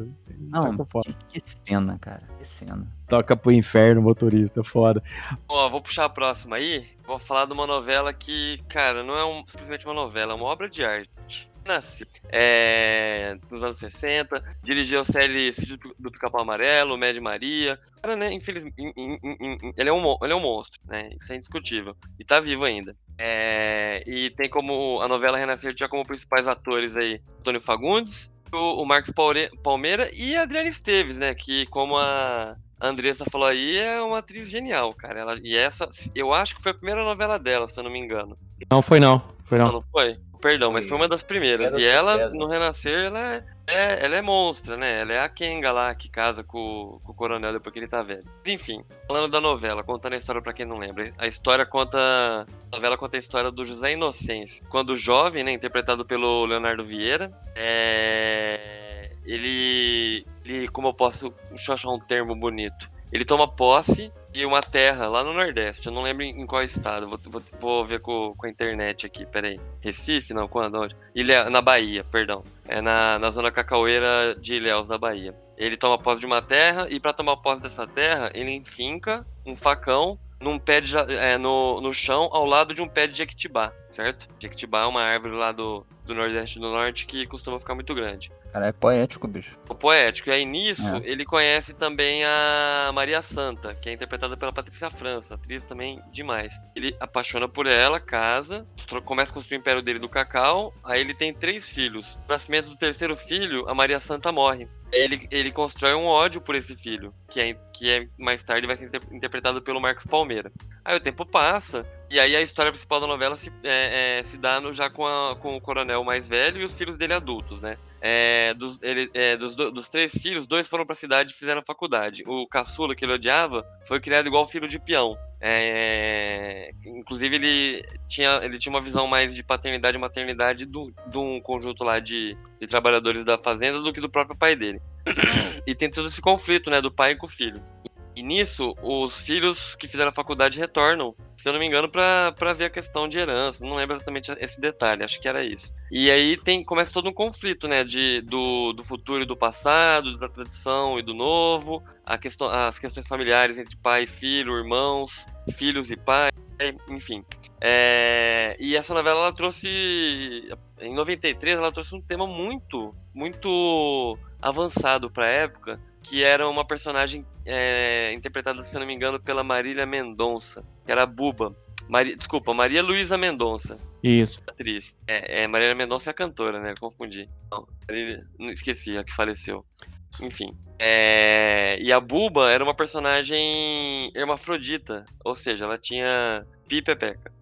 Não, Toca, fora. que, que cena, cara. Que cena. Toca pro inferno, motorista, foda. Ó, vou puxar a próxima aí. Vou falar de uma novela que, cara, não é um- simplesmente uma novela, é uma obra de arte. Nasci é, nos anos 60, dirigiu a série Sítio do Pica-Pau Amarelo, Mad Maria. Cara, né, infelizmente, ele, é um, ele é um monstro, né? Isso é indiscutível. E tá vivo ainda. É, e tem como a novela Renascer tinha como principais atores aí Antônio Fagundes, o, o Marcos Palmeira e a Adriana Esteves, né? Que como a Andressa falou aí, é uma atriz genial, cara. Ela, e essa, eu acho que foi a primeira novela dela, se eu não me engano. Não foi não, foi Não, não. não foi? Perdão, mas foi uma das primeiras. E ela, no Renascer, ela é, é- ela é monstra, né? Ela é a Kenga lá que casa com, com o coronel depois que ele tá velho. Enfim, falando da novela, contando a história pra quem não lembra. A história conta. A novela conta a história do José Inocêncio. Quando jovem, né? Interpretado pelo Leonardo Vieira. É. Ele. Ele, como eu posso achar um termo bonito? Ele toma posse de uma terra lá no Nordeste. Eu não lembro em qual estado. Vou, vou, vou ver com, com a internet aqui, peraí. Recife? Não, quando? Onde? Ilha, na Bahia, perdão. É na, na zona cacaueira de Ilhéus, da Bahia. Ele toma posse de uma terra e para tomar posse dessa terra, ele enfinca um facão num pé de, é, no, no chão ao lado de um pé de jequitibá, certo? Jequitibá é uma árvore lá do, do Nordeste do Norte que costuma ficar muito grande. Cara, é poético, bicho. O poético. E aí nisso, É. ele conhece também a Maria Santa, que é interpretada pela Patrícia França, atriz também demais. Ele apaixona por ela, casa, começa a construir o império dele do cacau, aí ele tem três filhos. No nascimento do terceiro filho, a Maria Santa morre. Aí Ele, ele constrói um ódio por esse filho, que é, que é mais tarde vai ser inter- interpretado pelo Marcos Palmeira. Aí o tempo passa, e aí a história principal da novela se, é, é, se dá no- já com, a- com o coronel mais velho e os filhos dele adultos, né? É, dos, ele- é, dos, do- dos três filhos, dois foram pra cidade e fizeram faculdade. O caçula, que ele odiava, foi criado igual filho de peão. É, inclusive, ele tinha, ele tinha uma visão mais de paternidade e maternidade do- de um conjunto lá de, de trabalhadores da fazenda do que do próprio pai dele. E tem todo esse conflito, né, do pai com o filho. E nisso, os filhos que fizeram a faculdade retornam, se eu não me engano, pra ver a questão de herança. Não lembro exatamente esse detalhe, acho que era isso. E aí tem, começa todo um conflito, né? De, do, do futuro e do passado, da tradição e do novo, a questão, as questões familiares entre pai e filho, irmãos, filhos e pai, enfim. É, e essa novela ela trouxe. Em 93, ela trouxe um tema muito, muito avançado pra época, que era uma personagem é, interpretada, se não me engano, pela Marília Mendonça, que era a Buba. Mari, desculpa, Maria Luísa Mendonça, Isso. atriz. É, é Marília Mendonça é a cantora, né? Confundi. Não, Marília- não esqueci, a que faleceu. Enfim. É, e a Buba era uma personagem hermafrodita, ou seja, ela tinha pi e pepeca.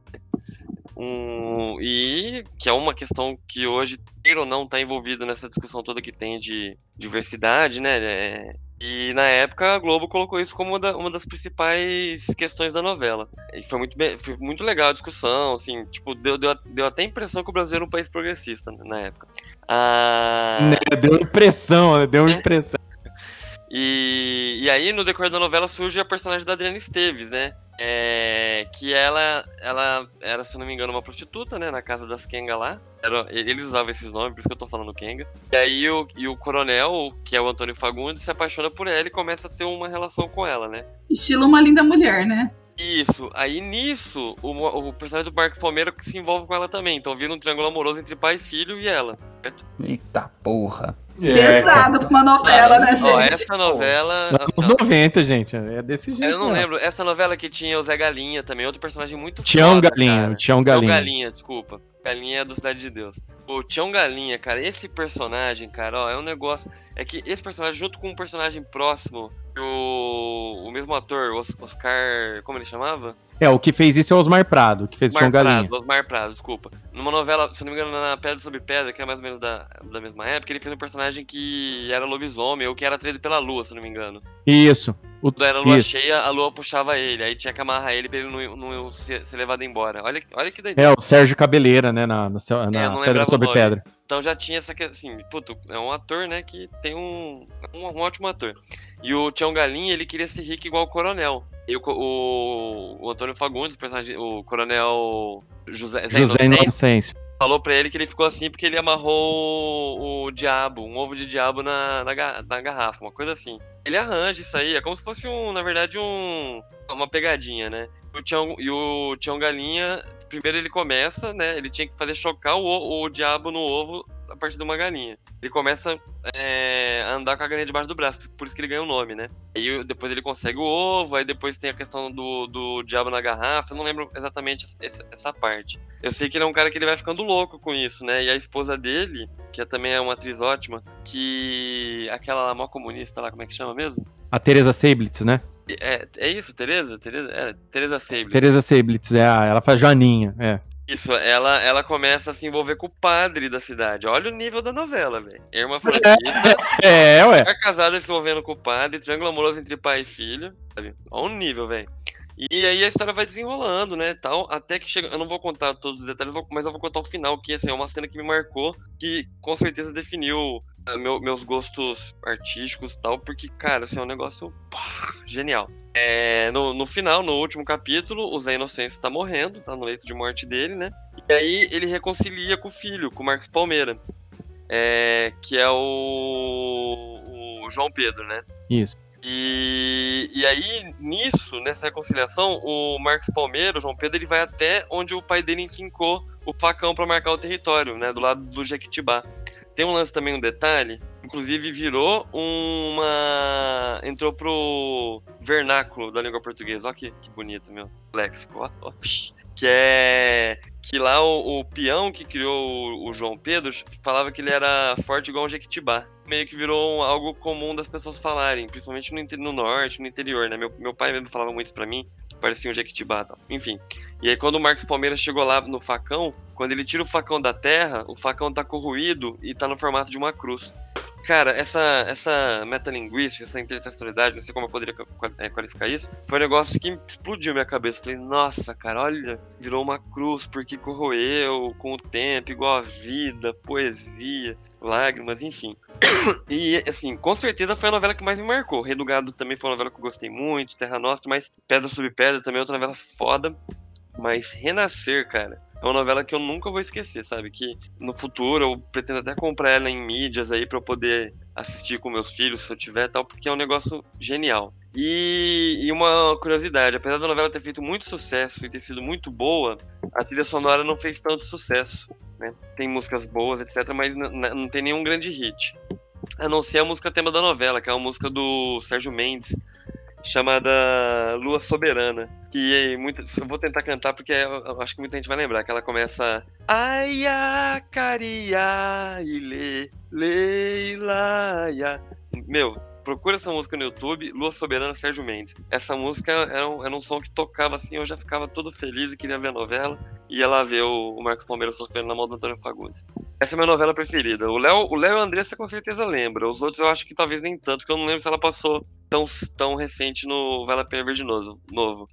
Um, e que é uma questão que hoje, queira ou não, está envolvido nessa discussão toda que tem de diversidade, né? É, e na época a Globo colocou isso como uma, da- uma das principais questões da novela. E foi muito, bem- foi muito legal a discussão, assim, tipo, deu, deu, deu até a impressão que o Brasil era um país progressista né, na época. Ah, Né, Deu impressão, né? Deu impressão. E, e aí, no decorrer da novela, surge a personagem da Adriana Esteves, né? É, que ela, ela era, se não me engano, uma prostituta, né? Na casa das Kenga lá. Era, eles usavam esses nomes, por isso que eu tô falando Kenga. E aí, o, e o coronel, que é o Antônio Fagundes, se apaixona por ela e começa a ter uma relação com ela, né? Estilo uma linda mulher, né? Isso. Aí nisso, o, o personagem do Marcos Palmeira se envolve com ela também. Então vira um triângulo amoroso entre pai, filho e ela. Eita porra. Pesado pra uma novela, né, gente? Ó, essa novela. Anos assim, ó, 90, gente. É desse jeito. eu não ó. lembro. Essa novela que tinha o Zé Galinha também, outro personagem muito Tião foda, Galinha, cara. Tião Tião Galinha. Galinha, desculpa. Galinha é do Cidade de Deus. O Tião Galinha, cara, esse personagem, cara, ó, é um negócio. É que esse personagem, junto com um personagem próximo, o, o mesmo ator, Os- Oscar. Como ele chamava? É, o que fez isso é o Osmar Prado, que fez o Tião Osmar Galinha. Prado, Osmar Prado, desculpa. Numa novela, se não me engano, na Pedra sobre Pedra, que é mais ou menos da, da mesma época, ele fez um personagem que era lobisomem, ou que era atraído pela lua, se não me engano. Isso. O, Quando era lua isso. cheia, a lua puxava ele, aí tinha que amarrar ele pra ele não, não ser, ser levado embora. Olha, olha que doideira. É, o Sérgio Cabeleira, né, na, na, na É, Pedra sobre o. Pedra. Então já tinha essa questão, assim, puto, é um ator, né, que tem um, um, um ótimo ator. E o Tião Galinha, ele queria ser rico igual o Coronel. E o, o, o Antônio Fagundes, o personagem, o Coronel José, José Inocêncio, falou pra ele que ele ficou assim porque ele amarrou o, o diabo, um ovo de diabo na, na, na garrafa, uma coisa assim. Ele arranja isso aí, é como se fosse um, na verdade, um uma pegadinha, né? O Tião, e o Tião Galinha, primeiro ele começa, né? Ele tinha que fazer chocar o, o diabo no ovo a partir de uma galinha. Ele começa é, a andar com a galinha debaixo do braço, por isso que ele ganha o nome, né? Aí depois ele consegue o ovo, aí depois tem a questão do, do diabo na garrafa, eu não lembro exatamente essa, essa parte. Eu sei que ele é um cara que ele vai ficando louco com isso, né? E a esposa dele, que é- também é uma atriz ótima, que. aquela lá, mó comunista lá, como é que chama mesmo? A Teresa Seiblitz, né? É, é isso, Tereza? Tereza, é, Tereza Sable. Teresa Seiblitz, é a, ela faz Joaninha, é. Isso, ela, ela começa a se envolver com o padre da cidade. Olha o nível da novela, velho. Irmã Franquita, É, ué. mulher casada se envolvendo com o padre, triângulo amoroso entre pai e filho. Sabe? Olha o nível, velho. E aí a história vai desenrolando, né, tal, até que chega, eu não vou contar todos os detalhes, mas eu vou contar o final, que assim, é uma cena que me marcou, que com certeza definiu ah, meu- meus gostos artísticos e tal, porque, cara, assim, é um negócio pá, genial. É, no, no final, no último capítulo, o Zé Inocêncio tá morrendo, tá no leito de morte dele, né, e aí ele reconcilia com o filho, com o Marcos Palmeira, é, que é o, o João Pedro, né. Isso. E, e aí, nisso, nessa reconciliação, o Marcos Palmeiro, o João Pedro, ele vai até onde o pai dele enfincou o facão pra marcar o território, né? Do lado do Jequitibá. Tem um lance também, um detalhe, inclusive virou uma. entrou pro vernáculo da língua portuguesa. Olha que, que bonito, meu léxico. Ó, ó, que é. Que lá o, o peão que criou o, o João Pedro falava que ele era forte igual um Jequitibá. Meio que virou algo comum das pessoas falarem, principalmente no, no norte, no interior, né? Meu, meu pai mesmo falava muito isso pra mim, parecia um Jequitibá tal. Enfim. E aí quando o Marcos Palmeiras chegou lá no facão, quando ele tira o facão da terra, o facão tá corroído e tá no formato de uma cruz. Cara, essa, essa metalinguística, essa intertextualidade, não sei como eu poderia eh, qualificar isso, foi um negócio que explodiu minha cabeça. Falei, nossa, cara, olha, virou uma cruz porque corroeu com o tempo, igual a vida, poesia, lágrimas, enfim. E, assim, com certeza foi a novela que mais me marcou. Rei do Gado também foi uma novela que eu gostei muito, Terra Nostra, mas Pedra sobre Pedra também é outra novela foda. Mas Renascer, cara, é uma novela que eu nunca vou esquecer, sabe? Que no futuro eu pretendo até comprar ela em mídias aí pra eu poder assistir com meus filhos, se eu tiver tal, porque é um negócio genial. E, e uma curiosidade, apesar da novela ter feito muito sucesso e ter sido muito boa, a trilha sonora não fez tanto sucesso, né? Tem músicas boas, etc, mas não tem nenhum grande hit. a não ser a música tema da novela, que é uma música do Sérgio Mendes, chamada Lua Soberana. Que muita, eu vou tentar cantar porque eu acho que muita gente vai lembrar, que ela começa Ai, a caria, ile, leilaia. Meu, procura essa música no YouTube, Lua Soberana Sérgio Mendes. Essa música era um, era um som que tocava assim, eu já ficava todo feliz e queria ver a novela. E ia lá ver o, o Marcos Palmeiras sofrendo na mão do Antônio Fagundes. Essa é a minha novela preferida. O Léo o Léo e a Andressa com certeza lembra. Os outros eu acho que talvez nem tanto, porque eu não lembro se ela passou tão, tão recente no Vale a Pena Ver de Novo. novo.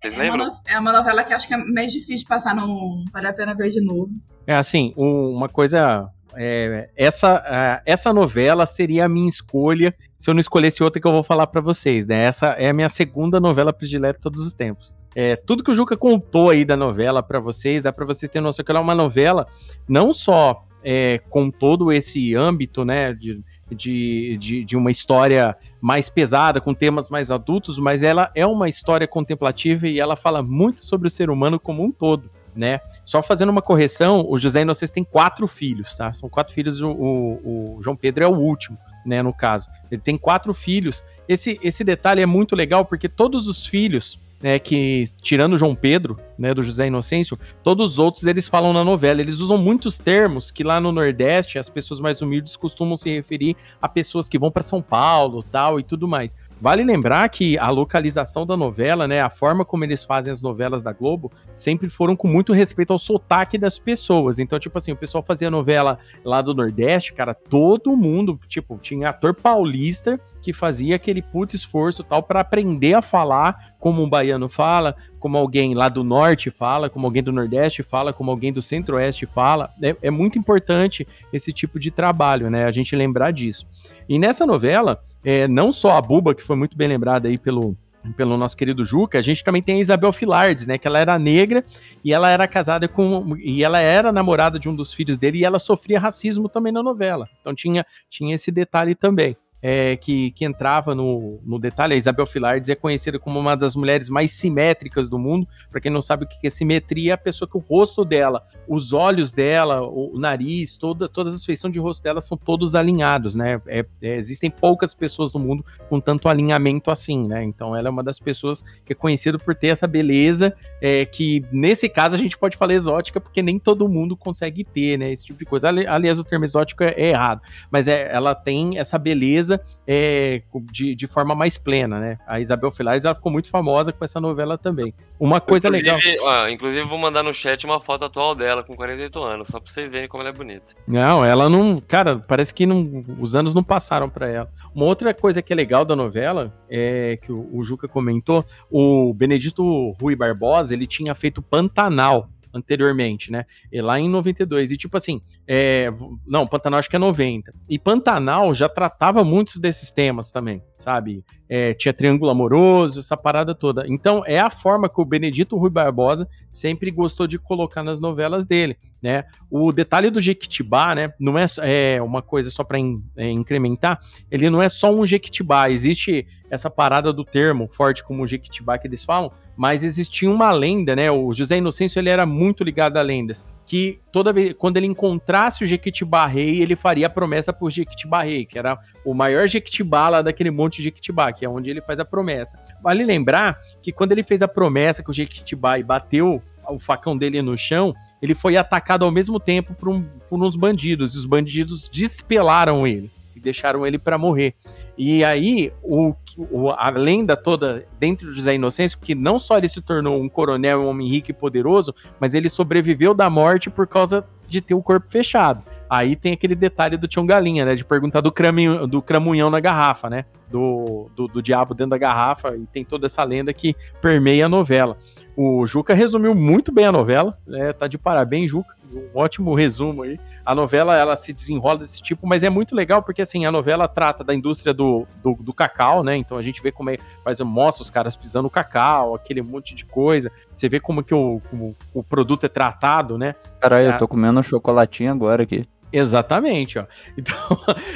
Vocês É uma, lembram? no- é uma novela que acho que é mais difícil de passar no Vale a Pena Ver de novo. É assim, um- uma coisa. É, essa, essa novela seria a minha escolha se eu não escolhesse outra que eu vou falar pra vocês, né? Essa é a minha segunda novela predileta todos os tempos. É, tudo que o Juca contou aí da novela pra vocês, dá pra vocês terem noção que ela é uma novela não só é, com todo esse âmbito, né, de, de, de, de uma história mais pesada, com temas mais adultos, mas ela é uma história contemplativa e ela fala muito sobre o ser humano como um todo, né? Só fazendo uma correção, o José Inocêncio tem quatro filhos, tá? São quatro filhos, o, o- o João Pedro é o último, né, no caso. Ele tem quatro filhos. Esse, esse detalhe é muito legal porque todos os filhos, né, que tirando João Pedro, né, do José Inocêncio, todos os outros eles falam na novela. Eles usam muitos termos que lá no Nordeste as pessoas mais humildes costumam se referir a pessoas que vão para São Paulo, tal e tudo mais. Vale lembrar que a localização da novela, né, a forma como eles fazem as novelas da Globo, sempre foram com muito respeito ao sotaque das pessoas. Então, tipo assim, o pessoal fazia novela lá do Nordeste, cara, todo mundo, tipo, tinha ator paulista que fazia aquele puto esforço tal para aprender a falar como um baiano fala, como alguém lá do norte fala, como alguém do nordeste fala, como alguém do centro-oeste fala. É, é muito importante esse tipo de trabalho, né? A gente lembrar disso. E nessa novela, é, não só a Buba, que foi muito bem lembrada aí pelo, pelo nosso querido Juca, a gente também tem a Isabel Filardes, né? Que ela era negra e ela era casada com. e ela era namorada de um dos filhos dele e ela sofria racismo também na novela. Então tinha, tinha esse detalhe também. É, que, que entrava no, no detalhe, a Isabel Filardes é conhecida como uma das mulheres mais simétricas do mundo. Para quem não sabe o que é simetria, é a pessoa que o rosto dela, os olhos dela, o, nariz, toda, todas as feições de rosto dela são todos alinhados, né? É- é, existem poucas pessoas no mundo com tanto alinhamento assim, né? Então ela é uma das pessoas que é conhecida por ter essa beleza, é, que nesse caso a gente pode falar exótica, porque nem todo mundo consegue ter, né? Esse tipo de coisa. Ali- Aliás, o termo exótico é, é errado, mas é, ela tem essa beleza é, de, de forma mais plena, né? A Isabel Filardes ela ficou muito famosa com essa novela também. Uma coisa legal. Inclusive, ó, inclusive, vou mandar no chat uma foto atual dela, com 48 anos, só pra vocês verem como ela é bonita. Não, ela não. Cara, parece que não, os anos não passaram pra ela. Uma outra coisa que é legal da novela é que o, o Juca comentou: o Benedito Rui Barbosa ele tinha feito Pantanal anteriormente, né? E lá em 92. E tipo assim, é, não, Pantanal acho que é 90. E Pantanal já tratava muitos desses temas também, sabe? É, tinha triângulo amoroso, essa parada toda. Então é a forma que o Benedito Rui Barbosa sempre gostou de colocar nas novelas dele, né? O detalhe do Jequitibá, né? Não é, é uma coisa só para incrementar. Ele não é só um Jequitibá. Existe essa parada do termo forte como o Jequitibá que eles falam, mas existia uma lenda, né? O José Inocêncio ele era muito ligado a lendas, que toda vez quando ele encontrasse o Jequitibá Rei, ele faria a promessa pro Jequitibá Rei, que era o maior Jequitibá lá daquele monte de Jequitibá, que é onde ele faz a promessa. Vale lembrar que quando ele fez a promessa que o Jequitibá e bateu o facão dele no chão, ele foi atacado ao mesmo tempo por, um- por uns bandidos, e os bandidos despelaram ele e deixaram ele para morrer. E aí, o, o- a lenda toda dentro do José Inocêncio, que não só ele se tornou um coronel, um homem rico e poderoso, mas ele sobreviveu da morte por causa de ter o corpo fechado. Aí tem aquele detalhe do Tião Galinha, né? De perguntar do, craminho, do cramunhão na garrafa, né? Do, do, do diabo dentro da garrafa. E tem toda essa lenda que permeia a novela. O Juca resumiu muito bem a novela. né? tá de parabéns, Juca. Um ótimo resumo aí. A novela, ela se desenrola desse tipo, mas é muito legal porque, assim, a novela trata da indústria do, do, do cacau, né? Então a gente vê como é, faz, mostra os caras pisando o cacau, aquele monte de coisa. Você vê como que o, como o produto é tratado, né? Caralho, Ah. eu tô comendo um chocolatinho agora aqui. Exatamente, ó. Então,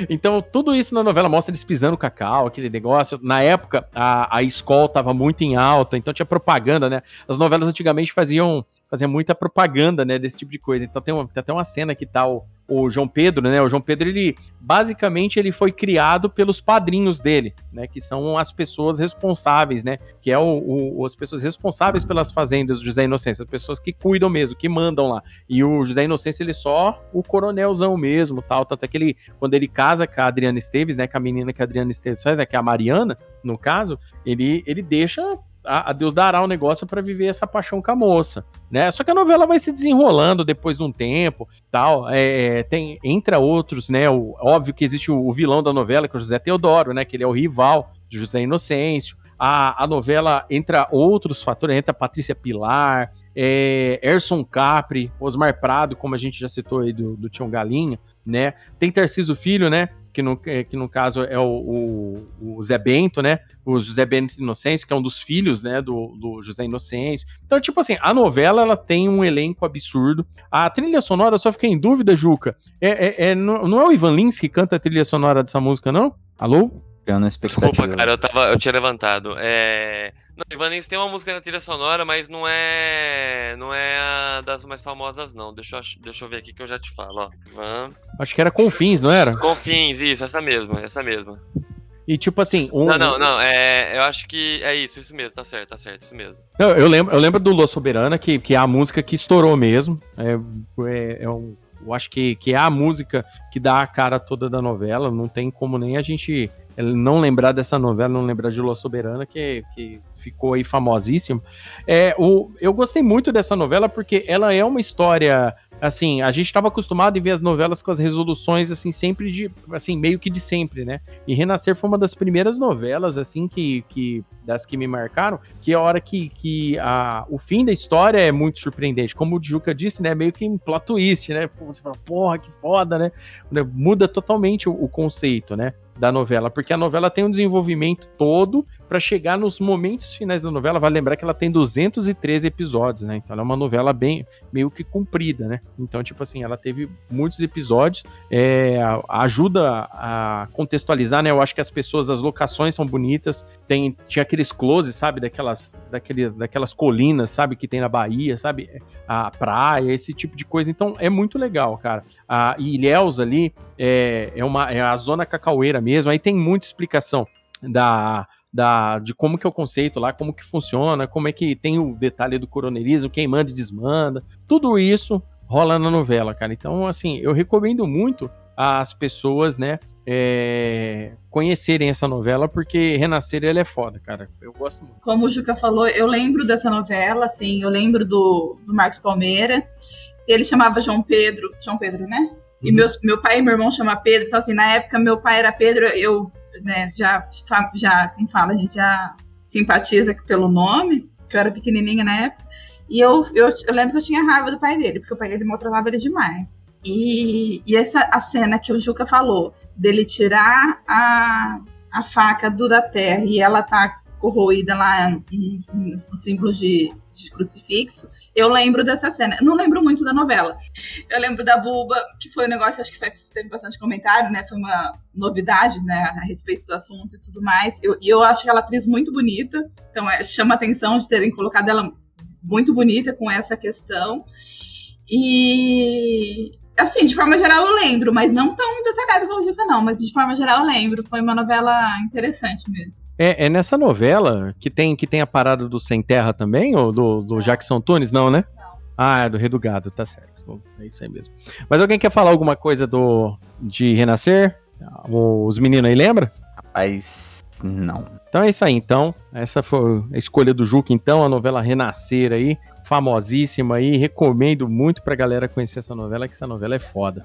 então, tudo isso na novela mostra eles pisando cacau, aquele negócio. Na época, a, a escola tava muito em alta, então tinha propaganda, né? As novelas antigamente faziam, faziam muita propaganda, né, desse tipo de coisa. Então tem, uma- tem até uma cena que tá o, o João Pedro, né? O João Pedro, ele basicamente ele foi criado pelos padrinhos dele, né? Que são as pessoas responsáveis, né? Que é o, o as pessoas responsáveis pelas fazendas do José Inocêncio, as pessoas que cuidam mesmo, que mandam lá. E o José Inocêncio, ele é só o coronelzão mesmo, tal. Tanto é que ele, quando ele casa com a Adriana Esteves, né? Com a menina que a Adriana Esteves faz, né, que é a Mariana, no caso, ele, ele deixa a, a Deus dará o um negócio para viver essa paixão com a moça, né? Só que a novela vai se desenrolando depois de um tempo, tal. É, é tem entra outros, né? O, óbvio que existe o, o, vilão da novela, que é o José Teodoro, né? Que ele é o rival de José Inocêncio. A, a novela entra outros fatores, entra Patrícia Pilar, é, Erson Capri, Osmar Prado, como a gente já citou aí do, do Tião Galinha, né? Tem Tarciso Filho, né? Que no, é, que no caso é o, o, o, Zé Bento, né? O José Bento Inocêncio, que é um dos filhos, né, do, do José Inocêncio. Então, tipo assim, a novela, ela tem um elenco absurdo. A trilha sonora, eu só fiquei em dúvida, Juca. É, é, é não, não é o Ivan Lins que canta a trilha sonora dessa música, não? Alô? Criando expectativa. Desculpa, cara, eu, tava, eu tinha levantado. É... Não, Ivanense tem uma música na trilha sonora, mas não é não é a das mais famosas, não. Deixa eu, deixa eu ver aqui que eu já te falo, ó. Ivan... Acho que era Confins, não era? Confins, isso, essa mesma, essa mesma. E tipo assim. Um... Não, não, não. É, eu acho que é isso, isso mesmo, tá certo, tá certo, isso mesmo. Não, eu, lembro, eu lembro do Lua Soberana, que, que é a música que estourou mesmo. É, é, é um, eu acho que, que é a música que dá a cara toda da novela. Não tem como nem a gente não lembrar dessa novela, não lembrar de Lua Soberana, que, que ficou aí famosíssimo. É, o, eu gostei muito dessa novela porque ela é uma história assim, a gente estava acostumado a ver as novelas com as resoluções assim sempre de assim, meio que de sempre, né? E Renascer foi uma das primeiras novelas assim que, que das que me marcaram, que é a hora que, que a, o fim da história é muito surpreendente. Como o Juca disse, né, meio que em plot twist, né? Você fala, porra, que foda, né? Muda totalmente o, o conceito, né? Da novela, porque a novela tem um desenvolvimento todo para chegar nos momentos finais da novela. Vale lembrar que ela tem 213 episódios, né? Então ela é uma novela bem meio que comprida, né? Então, tipo assim, ela teve muitos episódios, é, ajuda a contextualizar, né? Eu acho que as pessoas, as locações são bonitas, tem tinha aqueles closes, sabe, daquelas daqueles, daquelas colinas, sabe, que tem na Bahia, sabe, a praia, esse tipo de coisa. Então é muito legal, cara. A Ilhéus ali é, é uma é a zona cacaueira mesmo. Aí tem muita explicação da da, de como que é o conceito lá, como que funciona, como é que tem o detalhe do coronelismo, quem manda e desmanda, tudo isso rola na novela, cara. Então, assim, eu recomendo muito as pessoas, né, é, conhecerem essa novela, porque Renascer ele é foda, cara. Eu gosto muito. Como o Juca falou, eu lembro dessa novela, assim, eu lembro do, do Marcos Palmeira. Ele chamava João Pedro, João Pedro, né? E uhum. meus, meu pai e meu irmão chamam Pedro. Então, assim, na época meu pai era Pedro, eu né, já, já, como fala, a gente já simpatiza pelo nome, que eu era pequenininha na época. E eu, eu, eu lembro que eu tinha raiva do pai dele, porque o pai dele maltratava ele demais. E, e essa a cena que o Juca falou, dele tirar a, a faca do da terra e ela tá corroída lá no, no, símbolo de, de crucifixo, eu lembro dessa cena. Não lembro muito da novela. Eu lembro da Buba, que foi um negócio, acho que foi, teve bastante comentário, né? Foi uma novidade, né? A respeito do assunto e tudo mais. E eu, acho ela atriz muito bonita. Então, é, chama a atenção de terem colocado ela muito bonita com essa questão. E assim, de forma geral eu lembro, mas não tão detalhado como Juca, não. Mas de forma geral eu lembro. Foi uma novela interessante mesmo. É, é, nessa novela que tem, que tem a parada do Sem Terra também, ou do, do Jackson Tunes, não, né? Não. Ah, é do Redugado, tá certo. É isso aí mesmo. Mas alguém quer falar alguma coisa do de Renascer? Os meninos aí lembram? Rapaz, não. Então é isso aí, então. Essa foi a escolha do Juca, então, a novela Renascer aí, famosíssima aí. Recomendo muito pra galera conhecer essa novela, que essa novela é foda.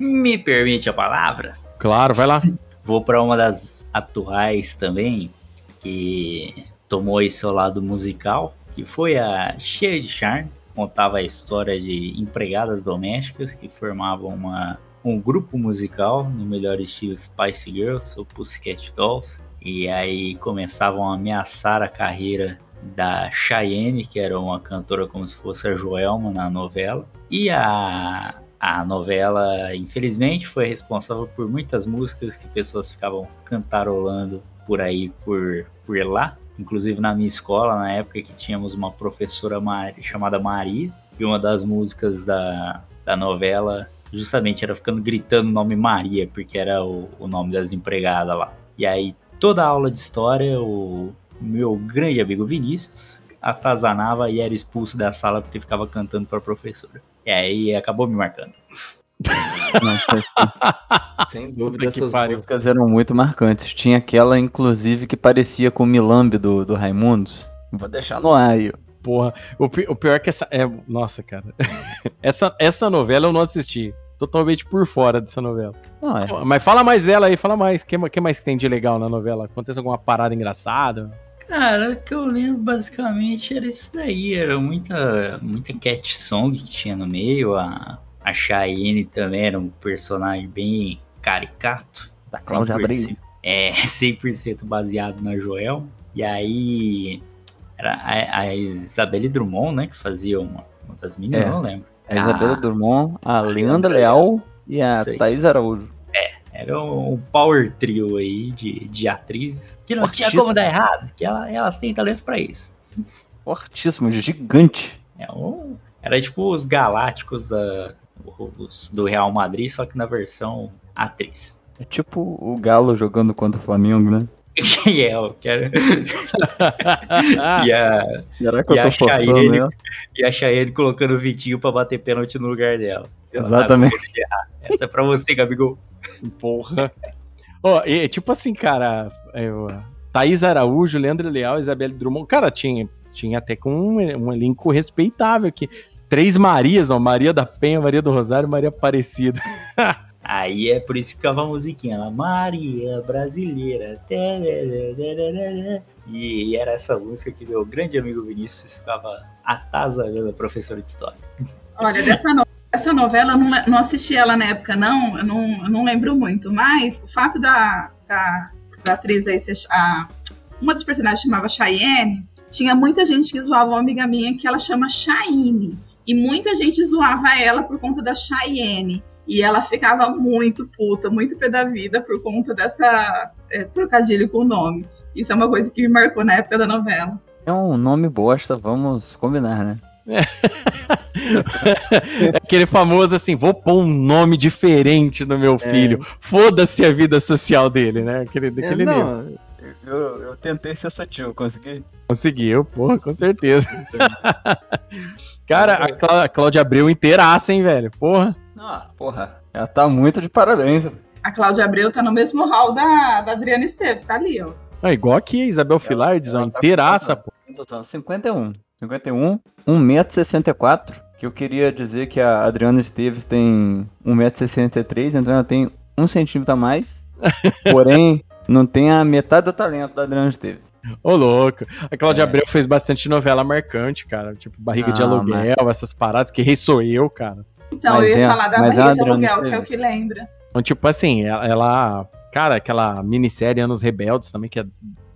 Me permite a palavra? Claro, vai lá. Vou para uma das atuais também, que tomou seu lado musical, que foi a Cheia de Charme. Contava a história de empregadas domésticas que formavam uma, um grupo musical, no melhor estilo Spice Girls ou Pussycat Dolls. E aí começavam a ameaçar a carreira da Cheyenne, que era uma cantora como se fosse a Joelma na novela. E a a novela, infelizmente, foi responsável por muitas músicas que pessoas ficavam cantarolando por aí, por, por lá. Inclusive na minha escola, na época que tínhamos uma professora chamada Maria, e uma das músicas da, da novela justamente era ficando gritando o nome Maria, porque era o, o nome das empregadas lá. E aí, toda a aula de história, o meu grande amigo Vinícius atazanava e era expulso da sala porque ficava cantando pra professora. E aí acabou me marcando. Nossa, sem dúvida, essas pariu. músicas eram muito marcantes. Tinha aquela, inclusive, que parecia com o Milambe do, do Raimundos. Vou deixar no ar aí. Porra, o, pi- o pior é que essa. É, nossa, cara. essa, essa novela eu não assisti. Totalmente por fora dessa novela. Não, é. Mas fala mais dela aí, fala mais. O que, que mais tem de legal na novela? Acontece alguma parada engraçada? Cara, o que eu lembro basicamente era isso daí. Era muita, muita cat song que tinha no meio. A, a Cheyenne também era um personagem bem caricato. Da Cláudia 100%, Abreu. É, 100% baseado na Joel. E aí. Era a, a Isabelle Drummond, né? Que fazia uma, uma das meninas, É. não lembro. A Isabela Ah, Drummond, a Leandra Leal e a. Thaís Araújo. Era um power trio aí de, de atrizes que não tinha Fortíssimo. como dar errado, que ela- elas têm talento pra isso. Fortíssimo, gigante. É um- era tipo os Galácticos ah, os do Real Madrid, só que na versão atriz. É tipo o Galo jogando contra o Flamengo, né? E é, eu quero. e, a, Será que E eu tô a forçando essa? e a Cheyenne colocando o Vitinho pra bater pênalti no lugar dela. Exatamente. Essa é pra você, Gabigol. Porra. Ó, e, tipo assim, cara, eu, Thaís Araújo, Leandro Leal, Isabelle Drummond, cara, tinha, tinha até com um, um elenco respeitável aqui. Três Marias, ó, Maria da Penha, Maria do Rosário, Maria Aparecida. Aí é por isso que ficava a musiquinha lá, Maria Brasileira. E era essa música que meu grande amigo Vinícius ficava atazanando a professora de história. Olha, dessa, no- essa novela eu não, não assisti ela na época, não, eu não, eu não lembro muito, mas o fato da, da, da atriz aí a, uma dos personagens chamava Cheyenne, tinha muita gente que zoava uma amiga minha que ela chama Chayenne. E muita gente zoava ela por conta da Cheyenne. E ela ficava muito puta, muito pé da vida por conta dessa é, trocadilho com o nome. Isso é uma coisa que me marcou na época da novela. É um nome bosta, vamos combinar, né? Aquele famoso assim, vou pôr um nome diferente no meu filho. Foda-se a vida social dele, né? Aquele, daquele nível. não, eu, eu tentei ser sutil, consegui? Conseguiu, porra, com certeza. Cara, a, Clá- a Cláudia Abreu inteiraça, hein, velho? Porra. Ah, porra. Ela tá muito de parabéns. A Cláudia Abreu tá no mesmo hall da, da Adriana Esteves, tá ali, ó. É igual aqui, Isabel Filardes, ó, ela tá inteiraça, pô. Quantos anos? 51. 51, 1,64m. Que eu queria dizer que a Adriana Esteves tem 1,63m, então ela tem um centímetro a mais. Porém, não tem a metade do talento da Adriana Esteves. Ô, louco. A Cláudia É. Abreu fez bastante novela marcante, cara. Tipo, Barriga de Não, Aluguel, essas paradas, que rei sou eu, cara. Então, Mas eu ia é- falar da é Barriga de Aluguel, que é o que lembra. Então, tipo assim, ela, ela- Cara, aquela minissérie Anos Rebeldes também, que é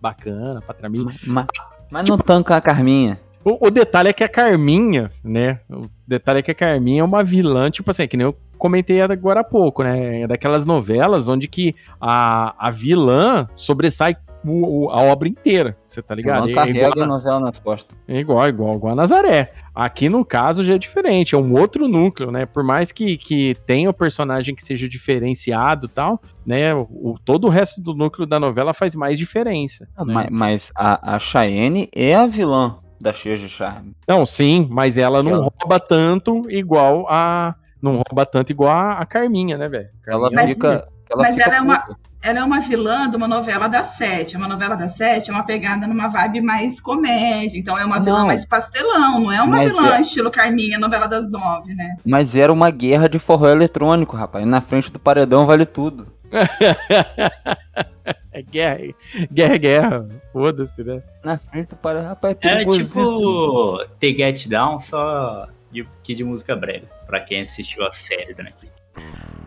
bacana, Patramil. Mas, mas não tanca a Carminha. O, o detalhe é que a Carminha, né? O detalhe é que a Carminha é uma vilã, tipo assim, que nem eu comentei agora há pouco, né? É daquelas novelas onde que a, a vilã sobressai o- a obra inteira, você tá ligado? Ela É, é carrega igual, a novela nas costas. é igual, igual, igual a Nazaré. Aqui no caso já é diferente, é um outro núcleo, né? Por mais que, que tenha o personagem que seja diferenciado e tal, né? O, todo o resto do núcleo da novela faz mais diferença. né? Mas, mas a, a Cheyenne é a vilã da Cheia de Charme. Não, sim, mas ela não Ela- rouba tanto igual a. Não rouba tanto igual a, a Carminha, né, velho? Ela Carminha- fica. Ela mas fica ela é uma- puta. Ela é uma vilã de uma novela da Sete. Uma novela da Sete é uma pegada numa vibe mais comédia. Então é uma vilã Não. mais pastelão. Não é uma Mas vilã é- estilo Carminha, novela das nove, né? Mas era uma guerra de forró eletrônico, rapaz. Na frente do paredão vale tudo. é guerra, guerra, é guerra. Foda-se, né? Na frente do paredão, rapaz, é Era tipo The Get Down, só que de música breve, pra quem assistiu a série da Netflix.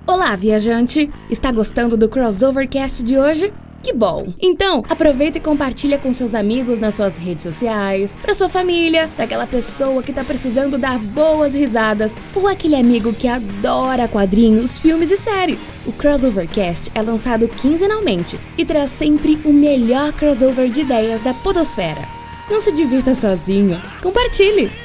Olá, viajante! Está gostando do Crossovercast de hoje? Que bom! Então, aproveita e compartilha com seus amigos nas suas redes sociais, para sua família, para aquela pessoa que tá precisando dar boas risadas, ou aquele amigo que adora quadrinhos, filmes e séries. O Crossovercast é lançado quinzenalmente e traz sempre o melhor crossover de ideias da podosfera. Não se divirta sozinho, compartilhe!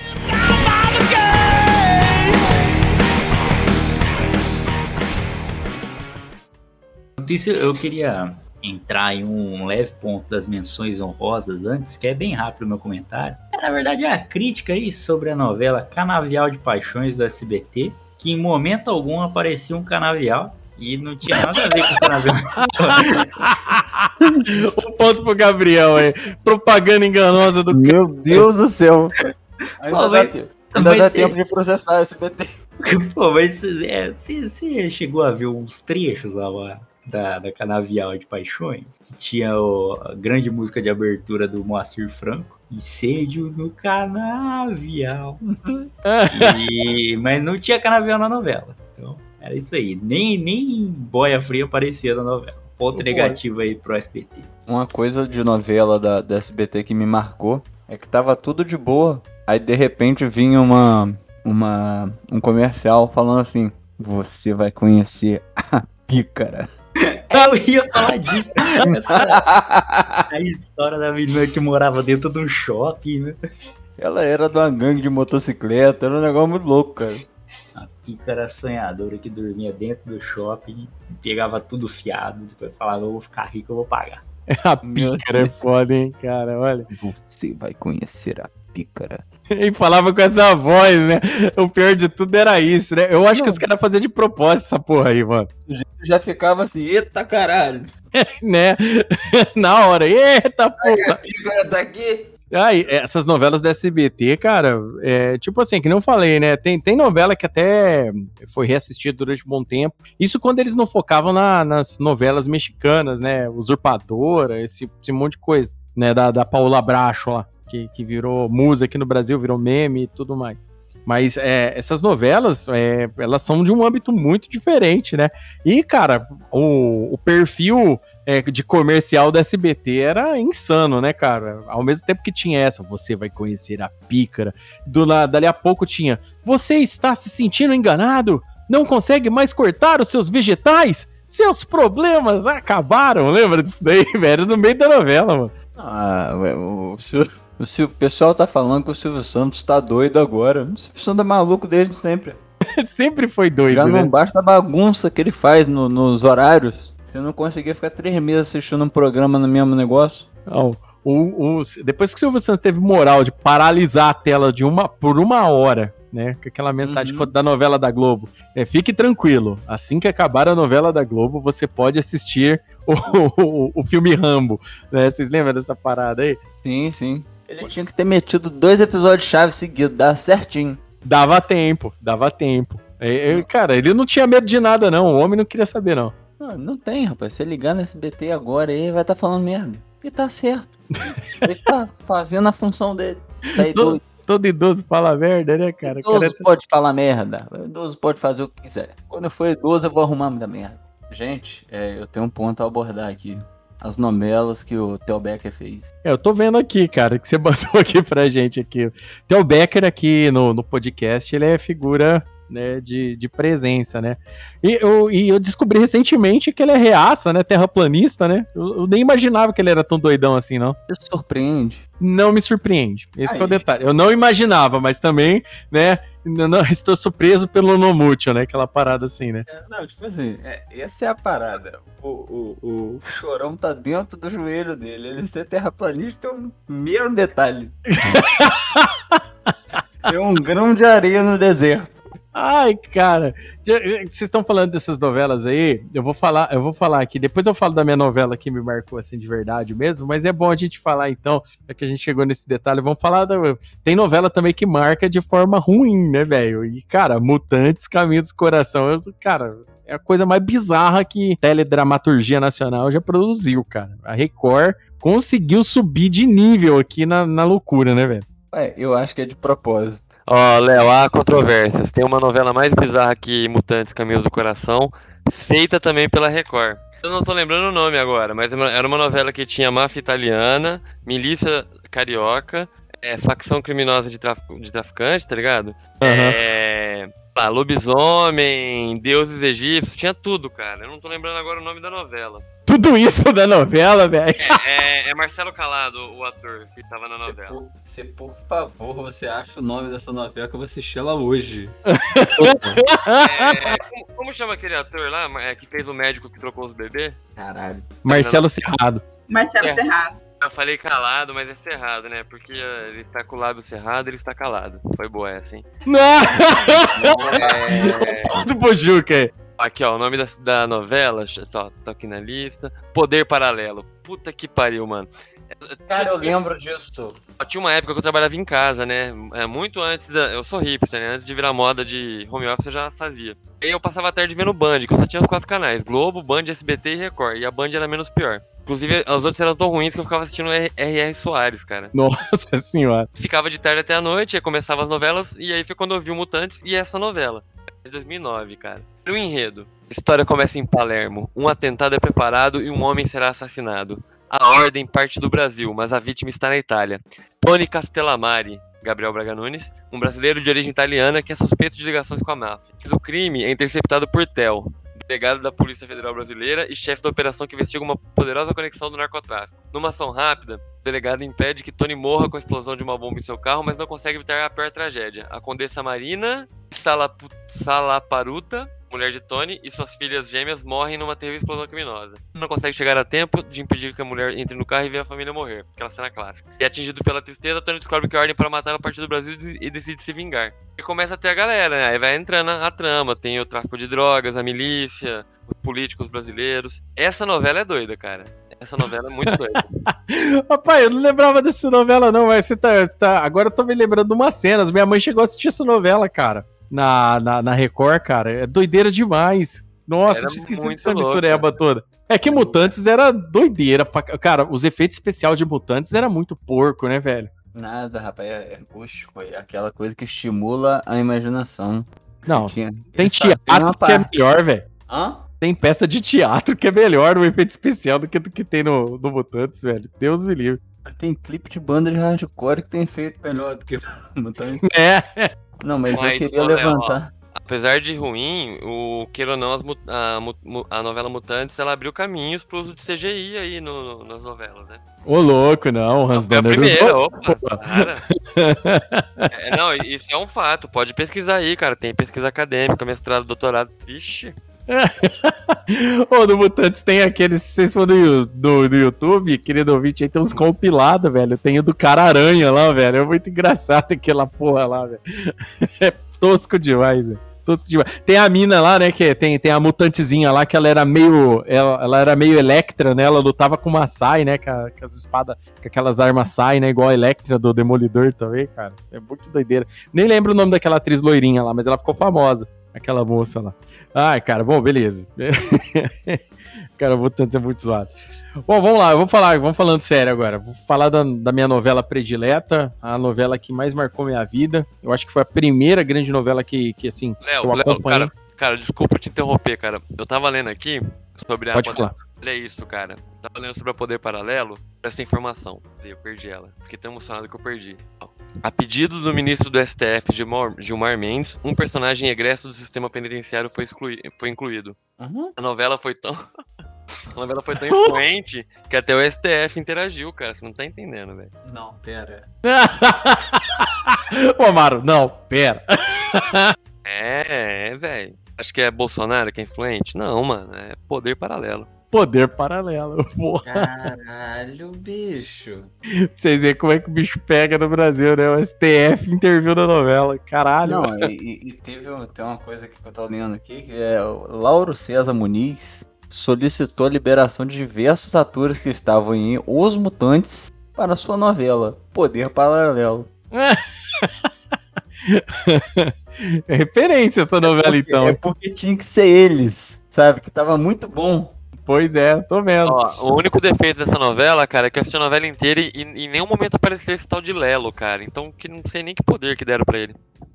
Enquanto isso, eu queria entrar em um leve ponto das menções honrosas antes, que é bem rápido o meu comentário. É, na verdade, é a crítica aí sobre a novela Canavial de Paixões do SBT, que em momento algum aparecia um canavial e não tinha nada a ver com o canavial. um ponto pro Gabriel aí. Propaganda enganosa do Meu Deus do céu. Ainda Pô, dá, mas- te- ainda mas dá é- tempo de processar o SBT. Pô, mas é, você você chegou a ver uns trechos lá da, da Canavial de Paixões? Que tinha o- a grande música de abertura do Moacir Franco. Incêndio no Canavial. E- mas não tinha Canavial na novela. Então, era isso aí. Nem, nem boia fria aparecia na novela. Ponto negativo aí pro SBT. Uma coisa de novela da, da SBT que me marcou é que tava tudo de boa. Aí de repente vinha uma, uma um comercial falando assim: Você vai conhecer a pícara. Eu ia falar disso. Essa- a história da menina que morava dentro de um shopping, né? Ela era de uma gangue de motocicleta, era um negócio muito louco, cara. A pícara sonhadora que dormia dentro do shopping, pegava tudo fiado, depois falava, eu vou ficar rico, eu vou pagar. A pícara é foda, hein, cara, olha. Você vai conhecer a pícara. E falava com essa voz, né? O pior de tudo era isso, né? Eu acho que os caras faziam de propósito essa porra aí, mano. Já ficava assim, eita caralho, Né? Na hora. Eita porra. a pícara tá aqui. Aí, essas novelas da SBT, cara, é, tipo assim, que não falei, né? Tem, tem novela que até foi reassistida durante um bom tempo. Isso quando eles não focavam na- nas novelas mexicanas, né? Usurpadora, esse, esse monte de coisa, né? Da, da Paula Bracho lá, que, que virou musa aqui no Brasil, virou meme e tudo mais. Mas é, essas novelas, é, elas são de um âmbito muito diferente, né? E, cara, o, o perfil é, de comercial da SBT era insano, né, cara? Ao mesmo tempo que tinha essa, você vai conhecer a pícara. Do, la- dali a pouco tinha, você está se sentindo enganado? Não consegue mais cortar os seus vegetais? Seus problemas acabaram. Lembra disso daí, velho? No meio da novela, mano. Ah, o, o, o pessoal tá falando que o Silvio Santos tá doido agora. O Silvio Santos é maluco desde sempre. Sempre foi doido, Já né? não basta a bagunça que ele faz no- nos horários. Você não conseguia ficar três meses assistindo um programa no mesmo negócio. Não, o, o- depois que o Silvio Santos teve moral de paralisar a tela de uma por uma hora, né? Com aquela mensagem Uhum. da novela da Globo. É, fique tranquilo. Assim que acabar a novela da Globo, você pode assistir o, o, o filme Rambo. Né? Vocês lembram dessa parada aí? Sim, sim. Ele tinha que ter metido dois episódios chave seguidos, dá certinho. Dava tempo, dava tempo. É, é, cara, ele não tinha medo de nada, não. O homem não queria saber, não. Não, não tem, rapaz. Se ligar no SBT agora aí, vai estar falando merda. E tá certo. ele tá fazendo a função dele. Tá Todo, idoso, todo idoso fala merda, né, cara? Idoso cara pode falar merda. O idoso pode fazer o que quiser. Quando eu for idoso, eu vou arrumar muita merda. Gente, é, eu tenho um ponto a abordar aqui. As novelas que o Theo Becker fez. É, eu tô vendo aqui, cara, que você botou aqui pra gente aqui. Theo Becker aqui no, no podcast, ele é figura né, de, de presença, né? E eu, e eu descobri recentemente que ele é reaça, né? Terraplanista, né? Eu, eu nem imaginava que ele era tão doidão assim, não. Isso surpreende. Não me surpreende. Esse é o detalhe. Eu não imaginava, mas também, né? Não, não- estou surpreso pelo Nomútil, né? Aquela parada assim, né? Não, tipo assim, é, essa é a parada. O, o, o chorão tá dentro do joelho dele. Ele ser terraplanista é um mero detalhe. é um grão de areia no deserto. Ai, cara, que vocês estão falando dessas novelas aí, eu vou falar, eu vou falar aqui, depois eu falo da minha novela que me marcou assim de verdade mesmo, mas é bom a gente falar então, já que a gente chegou nesse detalhe, vamos falar da tem novela também que marca de forma ruim, né, velho? E cara, Mutantes, Caminho dos Coração, eu- cara, é a coisa mais bizarra que teledramaturgia nacional já produziu, cara. A Record conseguiu subir de nível aqui na, na loucura, né, velho? Ué, eu acho que é de propósito. Ó, Léo, há controvérsias. Tem uma novela mais bizarra que Mutantes Caminhos do Coração, feita também pela Record. Eu não tô lembrando o nome agora, mas era uma novela que tinha máfia italiana, milícia carioca, é, facção criminosa de, traf- de traficante, tá ligado? É. Lá, lobisomem, deuses egípcios, tinha tudo, cara. Eu não tô lembrando agora o nome da novela. Tudo isso da novela, velho. É, é- é Marcelo Calado, o ator que tava na novela. Se por favor você acha o nome dessa novela que eu vou assistir ela hoje. É, como, como como chama aquele ator lá é, que fez o médico que trocou os bebês? Caralho. Marcelo Serrado. Marcelo É. Serrado. Eu falei calado, mas é cerrado, né? Porque ele está com o lábio cerrado, ele está calado. Foi boa essa, hein? Não! É... Do Bojuca aí. Aqui, ó, o nome da, da novela, deixa- ó, tô aqui na lista. Poder Paralelo. Puta que pariu, mano. Cara, eu lembro disso. Tinha uma época que eu trabalhava em casa, né? É, muito antes da. Eu sou hipster, né? Antes de virar moda de home office eu já fazia. E aí eu passava a tarde vendo Band, que eu só tinha os quatro canais: Globo, Band, SBT e Record. E a Band era menos pior. Inclusive, os outros eram tão ruins que eu ficava assistindo R.R. Soares, cara. Nossa senhora. Ficava de tarde até a noite, aí começava as novelas, e aí foi quando eu vi o Mutantes e essa novela. De 2009, cara. O enredo. A história começa em Palermo. Um atentado é preparado e um homem será assassinado. A ordem parte do Brasil, mas a vítima está na Itália. Tony Castellamari, Gabriel Braga Nunes, um brasileiro de origem italiana que é suspeito de ligações com a máfia. O crime é interceptado por Tel, delegado da Polícia Federal Brasileira e chefe da operação que investiga uma poderosa conexão do narcotráfico. Numa ação rápida, o delegado impede que Tony morra com a explosão de uma bomba em seu carro, mas não consegue evitar a pior tragédia. A condessa Marina Salaparuta, mulher de Tony, e suas filhas gêmeas morrem numa terrível explosão criminosa. Não consegue chegar a tempo de impedir que a mulher entre no carro e veja a família morrer. Aquela cena clássica. E atingido pela tristeza, Tony descobre que a ordem para matar a partir do Brasil e decide se vingar. E começa a ter a galera, né? Aí vai entrando a, a trama. Tem o tráfico de drogas, a milícia, os políticos brasileiros. Essa novela é doida, cara. Essa novela é muito doida. Rapaz, eu não lembrava dessa novela, não, mas você tá, você tá- Agora eu tô me lembrando de umas cenas. Minha mãe chegou a assistir essa novela, cara. Na, na, na Record, cara. É doideira demais. Nossa, Era eu tinha esquecido dessa mistureba toda. É que Mutantes era doideira. Pra... Cara, os efeitos especiais de Mutantes era muito porco, né, velho? Nada, rapaz. É, é, oxe, foi aquela coisa que estimula a imaginação. Não, tinha- Tem eles teatro uma que é melhor, velho. Hã? Tem peça de teatro que é melhor no efeito especial do que do que tem no, no Mutantes, velho. Deus me livre. Tem clipe de banda de hardcore que tem feito melhor do que Mutantes. É. Não, mas, eu Mas, queria ô, Léo, levantar. Apesar de ruim, o queira ou não, as a, a novela Mutantes ela abriu caminhos pro uso de CGI aí no- no- nas novelas, né? Ô, louco, não. Hans Foi a Donner primeira, usou. opa. É, não, isso é um fato, pode pesquisar aí, cara. Tem pesquisa acadêmica, mestrado, doutorado. Vixe. Ô, no Mutantes tem aqueles, vocês forem no, no, no YouTube, querido ouvinte, aí tem uns compilados, velho. Tem o do cara aranha lá, velho. É muito engraçado aquela porra lá, velho. É tosco demais, velho. Tem a mina lá, né, que tem, tem a mutantezinha lá, que ela era meio, ela, ela era meio Electra, né, ela lutava com uma sai, né, com, a- com as espadas, com aquelas armas sai, né, igual a Electra do Demolidor também, cara. É muito doideira. Nem lembro o nome daquela atriz loirinha lá, mas ela ficou famosa, aquela moça lá. Ai, cara, bom, beleza. cara, Mutantes é muito zoado. Bom, vamos lá, eu vou falar, vamos falando sério agora. Vou falar da, da minha novela predileta, a novela que mais marcou minha vida. Eu acho que foi a primeira grande novela que, que assim, Léo, eu Léo, acompanhei. cara, cara, desculpa te interromper, cara. Eu tava lendo aqui sobre a. Pode falar. Olha isso, cara. Tava lendo sobre a Poder Paralelo. Essa informação. Eu perdi ela. Fiquei tão emocionado que eu perdi. Ó. A pedido do ministro do STF, Gilmar, Gilmar Mendes, um personagem egresso do sistema penitenciário foi, exclui- foi incluído. Uhum. A novela foi tão. A novela foi tão influente que até o STF interagiu, cara. Você não tá entendendo, velho. Não, pera. Ô, Amaro, não, pera. É, é, velho. Acho que é Bolsonaro que é influente? Não, mano. É poder paralelo. Poder paralelo. Porra, Caralho, bicho. pra vocês verem como é que o bicho pega no Brasil, né? O STF interviu na novela. Caralho. Não, e, e- e teve tem uma coisa que eu tô lendo aqui, que é o Lauro César Muniz solicitou a liberação de diversos atores que estavam em Os Mutantes para sua novela Poder Paralelo. É referência essa novela, então. É porque tinha que ser eles, sabe? Que tava muito bom. Pois é, tô vendo. Ó, o único defeito dessa novela, cara, é que eu assisti a novela inteira e em nenhum momento apareceu esse tal de Lelo, cara. Então que não sei nem que poder que deram pra ele.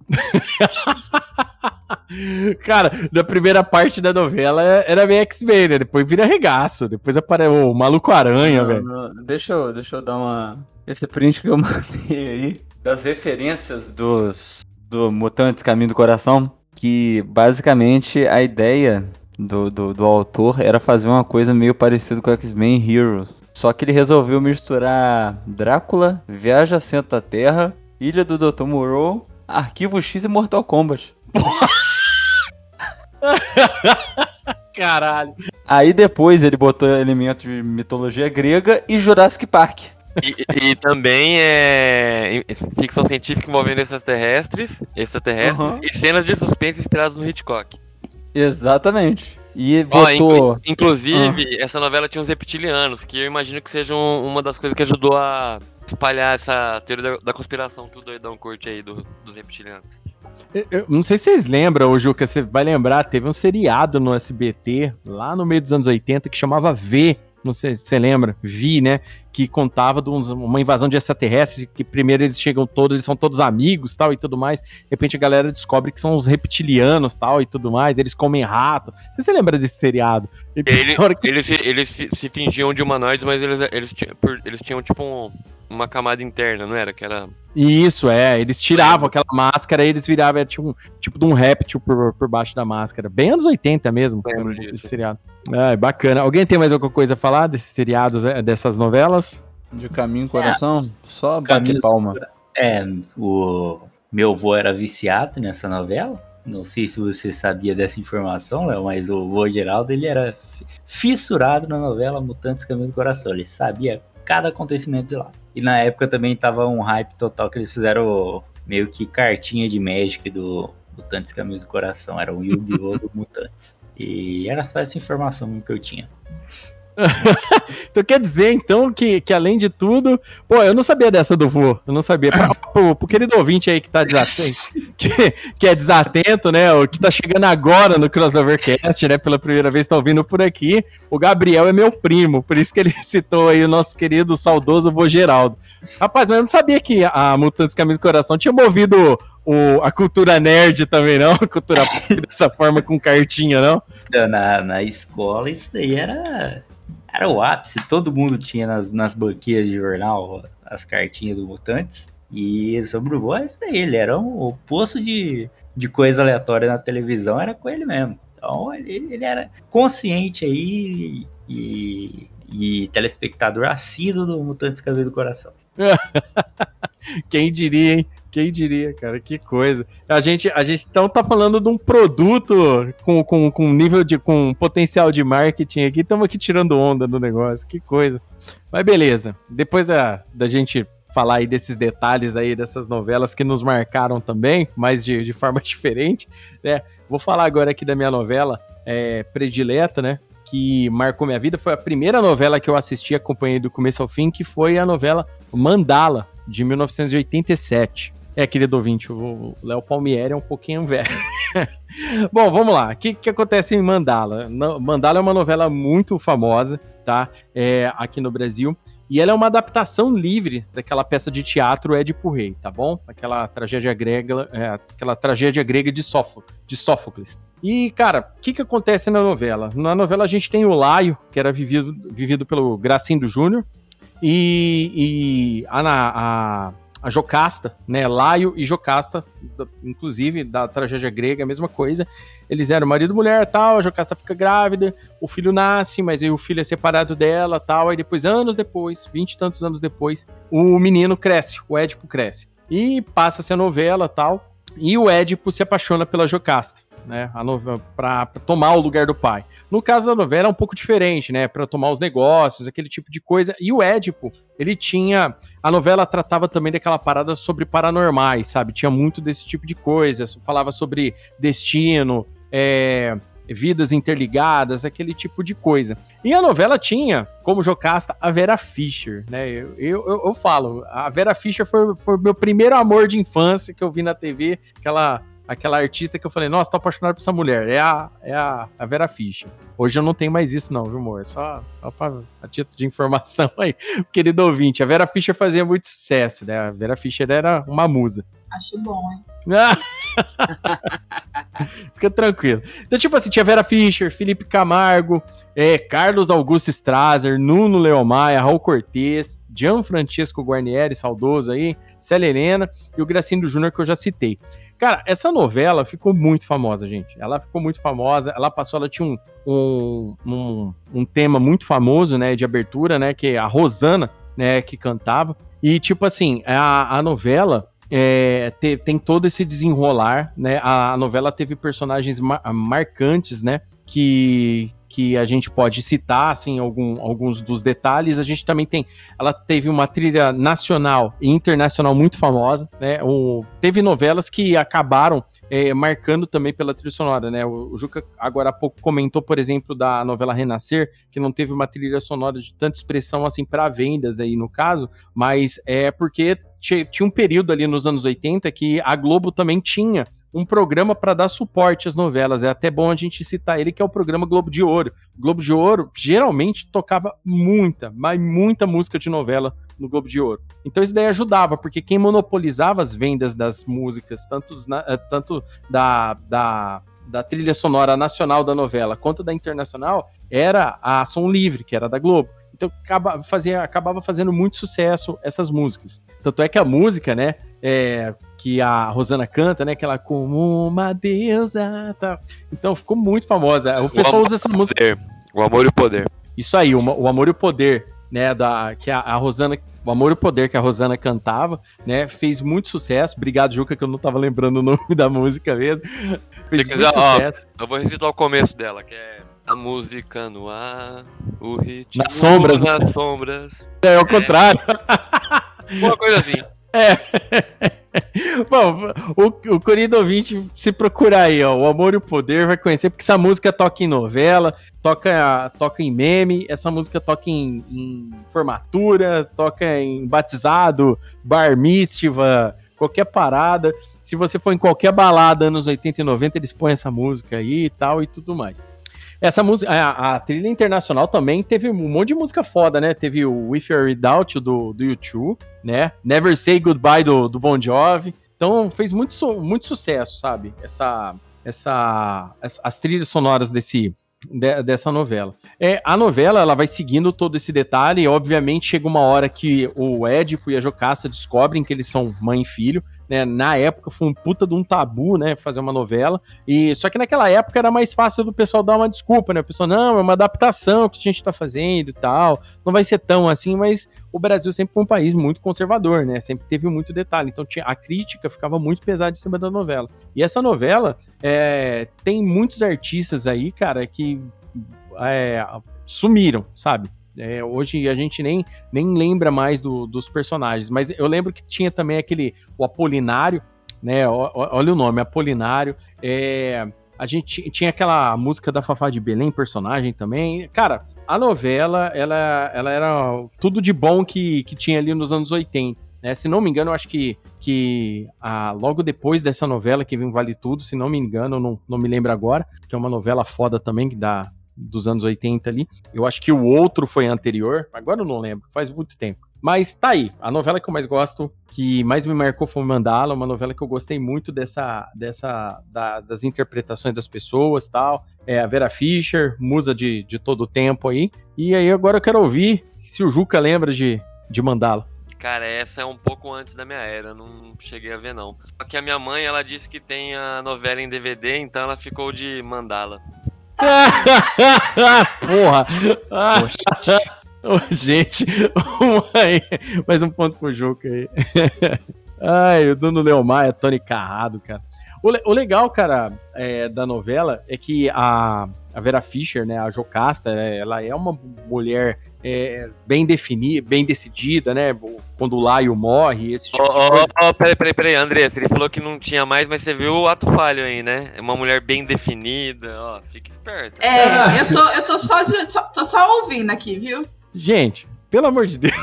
Cara, na primeira parte da novela era meio X-Men, né? Depois vira regaço. Depois aparece o Maluco Aranha, Não, velho. não, deixa, eu, deixa eu dar uma. Esse print que eu mandei aí. Das referências dos do Mutantes Caminho do Coração. Que basicamente a ideia do, do, do autor era fazer uma coisa meio parecida com X-Men Heroes. Só que ele resolveu misturar Drácula, Viaja Centro da Terra, Ilha do Dr. Moreau, Arquivo X e Mortal Kombat. Caralho. Aí depois ele botou elementos de mitologia grega e Jurassic Park. E, e também é ficção científica envolvendo extraterrestres, extraterrestres Uhum. e cenas de suspense inspiradas no Hitchcock. Exatamente. E Ó, botou. inclu- inclusive, essa novela tinha os reptilianos, que eu imagino que sejam uma das coisas que ajudou a espalhar essa teoria da, da conspiração que o doidão curte aí do- dos reptilianos. Eu- eu não sei se vocês lembram, ô Juca, você vai lembrar, teve um seriado no SBT, lá no meio dos anos 80, que chamava V. Não sei se você lembra, Vi, né? Que contava de uns- uma invasão de extraterrestre, que primeiro eles chegam todos, eles são todos amigos tal e tudo mais. De repente a galera descobre que são os reptilianos tal e tudo mais, eles comem rato. Se você lembra desse seriado. Ele- que- Eles, se- eles se, se fingiam de humanoides, mas eles, eles, eles tinham tipo um- uma camada interna, não era? Que era. Isso, é. Eles tiravam aquela máscara e eles viravam era tipo, um, tipo de um réptil por, por baixo da máscara. Bem anos 80 mesmo. Lembro disso. seriado. É, bacana. Alguém tem mais alguma coisa a falar desses seriados, é, dessas novelas? De caminho e coração, só bater Caminho palma. É, o meu avô era viciado nessa novela. Não sei se você sabia dessa informação, Léo, mas o vô Geraldo ele era fi- fissurado na novela Mutantes Caminho do Coração. Ele sabia cada acontecimento de lá. E na época também tava um hype total que eles fizeram meio que cartinha de Magic do Mutantes Caminhos do Coração. Era um Yu-Gi-Oh! do Mutantes. E era só essa informação que eu tinha. Então quer dizer, então, que, que além de tudo. Pô, eu não sabia dessa do vô. Eu não sabia. Pro, pro querido ouvinte aí que tá desatento, que, que é desatento, né? O que tá chegando agora no Crossovercast, né? Pela primeira vez tá ouvindo por aqui. O Gabriel é meu primo, por isso que ele citou aí o nosso querido saudoso vô Geraldo. Rapaz, mas eu não sabia que a Mutantes Caminho do Coração tinha movido o, a cultura nerd também, não? A cultura dessa forma com cartinha, não? Na, na escola, isso daí era, era o ápice. Todo mundo tinha nas, nas banquinhas de jornal as cartinhas do Mutantes. E sobre o vô, é isso daí. Ele era um, o poço de, de coisa aleatória na televisão, era com ele mesmo. Então ele, ele era consciente aí e, e telespectador assíduo do Mutantes Cabelo do Coração. Quem diria, hein? Quem diria, cara? Que coisa. A gente, a gente então tá falando de um produto com, com, com nível de. com potencial de marketing aqui. Estamos aqui tirando onda do negócio. Que coisa. Mas beleza. Depois da, da gente falar aí desses detalhes aí, dessas novelas que nos marcaram também, mas de, de forma diferente, né? Vou falar agora aqui da minha novela é, predileta, né? Que marcou minha vida. Foi a primeira novela que eu assisti, acompanhei do começo ao fim, que foi a novela Mandala, de 1987. É, querido ouvinte, o Léo Palmieri é um pouquinho velho. Bom, vamos lá. O que, que acontece em Mandala? Mandala é uma novela muito famosa, tá? É, aqui no Brasil. E ela é uma adaptação livre daquela peça de teatro Édipo Rei, tá bom? Aquela tragédia grega, é, aquela tragédia grega de, Sófo- de Sófocles. E, cara, o que, que acontece na novela? Na novela a gente tem o Laio, que era vivido, vivido pelo Gracindo Júnior, e, e a, a, a Jocasta, né? Laio e Jocasta, inclusive da tragédia grega, a mesma coisa. Eles eram marido e mulher tal, a Jocasta fica grávida, o filho nasce, mas aí o filho é separado dela tal. Aí depois, anos depois, vinte e tantos anos depois, o menino cresce, o Édipo cresce. E passa-se a novela tal, e o Édipo se apaixona pela Jocasta. Né, a novela para tomar o lugar do pai. No caso da novela é um pouco diferente, né? Para tomar os negócios, aquele tipo de coisa. E o Édipo, ele tinha. A novela tratava também daquela parada sobre paranormais, sabe? Tinha muito desse tipo de coisa. Falava sobre destino, é, vidas interligadas, aquele tipo de coisa. E a novela tinha, como Jocasta, a Vera Fischer, né? Eu, eu, eu- falo, a Vera Fischer foi, foi meu primeiro amor de infância que eu vi na TV, aquela aquela artista que eu falei, nossa, tô apaixonado por essa mulher. É a, é a, a Vera Fischer. Hoje eu não tenho mais isso, não, viu, amor? É só, só pra, a título de informação aí, querido ouvinte. A Vera Fischer fazia muito sucesso, né? A Vera Fischer era uma musa. Acho bom, hein? Fica tranquilo. Então, tipo assim, tinha Vera Fischer, Felipe Camargo, é, Carlos Augusto Strasser, Nuno Leomaia, Raul Cortez, Gianfrancesco Guarnieri, saudoso aí, Célia Helena e o Gracindo Júnior que eu já citei. Cara, essa novela ficou muito famosa, gente. Ela ficou muito famosa. Ela passou, ela tinha um, um, um, um tema muito famoso, né, de abertura, né, que é a Rosana, né, que cantava. E, tipo assim, a, a novela, é, te- tem todo esse desenrolar, né? A, a novela teve personagens ma- marcantes, né? Que, que a gente pode citar, assim, algum, alguns dos detalhes. A gente também tem. Ela teve uma trilha nacional e internacional muito famosa, né? O, teve novelas que acabaram é, marcando também pela trilha sonora, né? O, o Juca agora há pouco comentou, por exemplo, da novela Renascer, que não teve uma trilha sonora de tanta expressão assim para vendas aí no caso, mas é porque ti- tinha um período ali nos anos 80 que a Globo também tinha um programa para dar suporte às novelas. É até bom a gente citar ele, que é o programa Globo de Ouro. O Globo de Ouro geralmente tocava muita, mas muita música de novela no Globo de Ouro. Então isso daí ajudava, porque quem monopolizava as vendas das músicas, tanto, na- eh, tanto da, da, da trilha sonora nacional da novela quanto da internacional, era a Som Livre, que era da Globo. Então acaba, fazia, acabava fazendo muito sucesso essas músicas. Tanto é que a música, né, é, que a Rosana canta, né, aquela como uma deusa, tá? Então ficou muito famosa. O pessoal amor usa essa música Poder. O amor e o poder. isso aí, o, o Amor e o Poder, né, da, que a, a Rosana, o Amor e o Poder que a Rosana cantava, né, fez muito sucesso. Obrigado, Juca, que eu não tava lembrando o nome da música mesmo. Fez Se muito quiser, ó, sucesso. Eu vou recitar o começo dela, que é a música no ar, o ritmo Nas sombras, né? nas sombras. É, ao contrário. Uma coisa assim. Bom, o, o querido ouvinte, se procurar aí, ó, o Amor e o Poder, vai conhecer, porque essa música toca em novela, toca, toca em meme, essa música toca em, em formatura, toca em batizado, bar mitzvah, qualquer parada. Se você for em qualquer balada anos 80 e 90, eles põem essa música aí e tal e tudo mais. Essa música, a, a trilha internacional também teve um monte de música foda, né? Teve o With or Without do, do U2, né? Never Say Goodbye do, do Bon Jovi. Então fez muito, su- muito sucesso, sabe? Essa, essa, as, as trilhas sonoras desse, de- dessa novela. É, a novela ela vai seguindo todo esse detalhe e obviamente chega uma hora que o Édipo e a Jocasta descobrem que eles são mãe e filho. Né? Na época foi um puta de um tabu, né? Fazer uma novela. E só que naquela época era mais fácil do pessoal dar uma desculpa, né? O pessoal, não, é uma adaptação que a gente tá fazendo e tal. Não vai ser tão assim, mas o Brasil sempre foi um país muito conservador, né? Sempre teve muito detalhe. Então a crítica ficava muito pesada em cima da novela. E essa novela é, tem muitos artistas aí, cara, que é, sumiram, sabe? É, hoje a gente nem, nem lembra mais do- dos personagens, mas eu lembro que tinha também aquele, o Apolinário, né? Ó- Olha o nome, Apolinário. É, a gente ti- tinha aquela música da Fafá de Belém, personagem também. Cara, a novela, ela, ela era tudo de bom que, que tinha ali nos anos 80. né? Se não me engano, eu acho que, que ah, logo depois dessa novela que vem Vale Tudo, se não me engano, não, não me lembro agora, que é uma novela foda também, dá dos anos 80 ali. Eu acho que o outro foi anterior, agora eu não lembro, faz muito tempo. Mas tá aí, a novela que eu mais gosto, que mais me marcou foi Mandala, uma novela que eu gostei muito dessa, dessa da- das interpretações das pessoas tal. É a Vera Fischer, musa de, de todo o tempo aí. E aí agora eu quero ouvir se o Juca lembra de, de Mandala. Cara, essa é um pouco antes da minha era, não cheguei a ver não. Só que a minha mãe, ela disse que tem a novela em DVD, então ela ficou de mandala. Porra! Ô, gente, mais um ponto pro Juca aí. Ai, o dono Leomar é Tony Carrado, cara. O, le- o legal, cara, é, da novela é que a, a Vera Fischer, né, a Jocasta, é, ela é uma mulher é, bem definida, bem decidida, né? Quando o Laio morre, esse tipo Ó, de coisa. ó, peraí, peraí, peraí, Andressa, ele falou que não tinha mais, mas você viu o ato falho aí, né? É uma mulher bem definida, ó, fica esperto. É, eu tô, eu tô só, de- só- tô só ouvindo aqui, viu? Gente, pelo amor de Deus.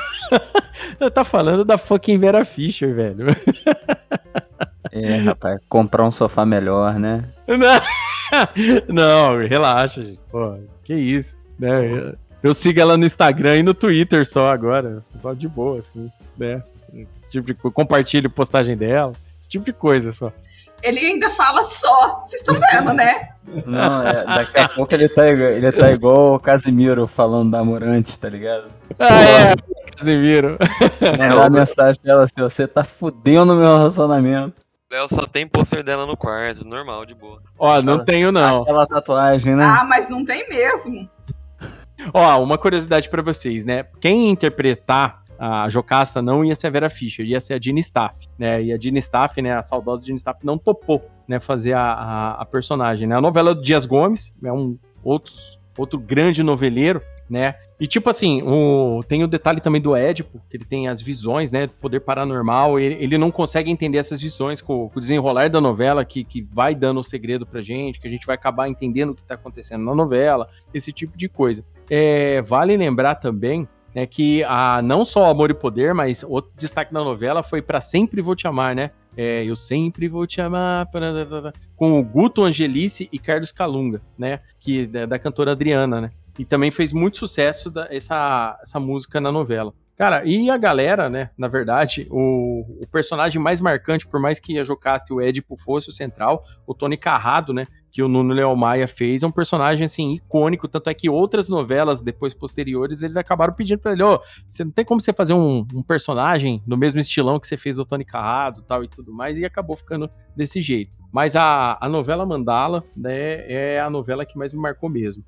tá falando da fucking Vera Fischer, velho. É, rapaz, comprar um sofá melhor, né? Não, não relaxa, gente. Pô, que isso, né? Eu, eu sigo ela no Instagram e no Twitter só agora, só de boa, assim, né? Esse tipo de coisa. Compartilho postagem dela, esse tipo de coisa só. Ele ainda fala só. Vocês estão vendo, né? Não, é, daqui a pouco ele tá, igual- ele tá igual o Casimiro falando da Morante, tá ligado? Ah, é, Casimiro. Mandar mensagem pra ela assim, você tá fudendo meu relacionamento. Léo só tem pôster dela no quarto, normal, de boa. Ó, não tenho não. Aquela tatuagem, né? Ah, mas não tem mesmo. Ó, uma curiosidade pra vocês, né? Quem interpretar a Jocasta não ia ser a Vera Fischer, ia ser a Dina Staff, né? E a Dina Staff, né, a saudosa Dina Staff, não topou, né, fazer a, a, a personagem, né? A novela do Dias Gomes, é um outro, outro grande noveleiro, né? E tipo assim, o, tem o detalhe também do Édipo, que ele tem as visões, né? Poder paranormal, ele, ele não consegue entender essas visões com, com, o desenrolar da novela, que, que vai dando o segredo pra gente, que a gente vai acabar entendendo o que tá acontecendo na novela, esse tipo de coisa. É, vale lembrar também né, que a, não só Amor e Poder, mas outro destaque da novela foi para Sempre Vou Te Amar, né? É, eu sempre vou te amar, com o Guto Angelice e Carlos Calunga, né? Que da, da cantora Adriana, né? E também fez muito sucesso da, essa, essa música na novela. Cara, e a galera, né? Na verdade, o, o personagem mais marcante, por mais que a Jocasta e o Édipo fosse o central, o Tony Carrado, né? Que o Nuno Leal Maia fez, é um personagem, assim, icônico. Tanto é que outras novelas, depois posteriores, eles acabaram pedindo pra ele: Ô, oh, você não tem como você fazer um, um, personagem no mesmo estilão que você fez do Tony Carrado tal e tudo mais, e acabou ficando desse jeito. Mas a, a novela Mandala, né, é a novela que mais me marcou mesmo.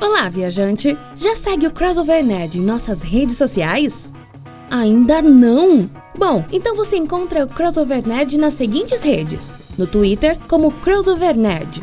Olá, viajante! Já segue o Crossover Nerd em nossas redes sociais? Ainda não? Bom, então você encontra o Crossover Nerd nas seguintes redes: no Twitter, como Crossover Nerd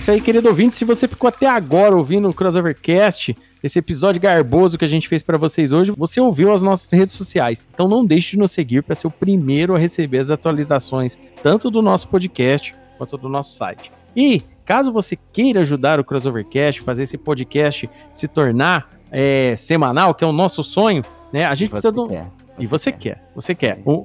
Isso aí, querido ouvinte. Se você ficou até agora ouvindo o Crossovercast, esse episódio garboso que a gente fez para vocês hoje, você ouviu as nossas redes sociais. Então não deixe de nos seguir para ser o primeiro a receber as atualizações, tanto do nosso podcast quanto do nosso site. E caso você queira ajudar o Crossovercast, fazer esse podcast se tornar é, semanal, que é o nosso sonho, né? A gente precisa de um. E você quer, quer você quer. Um...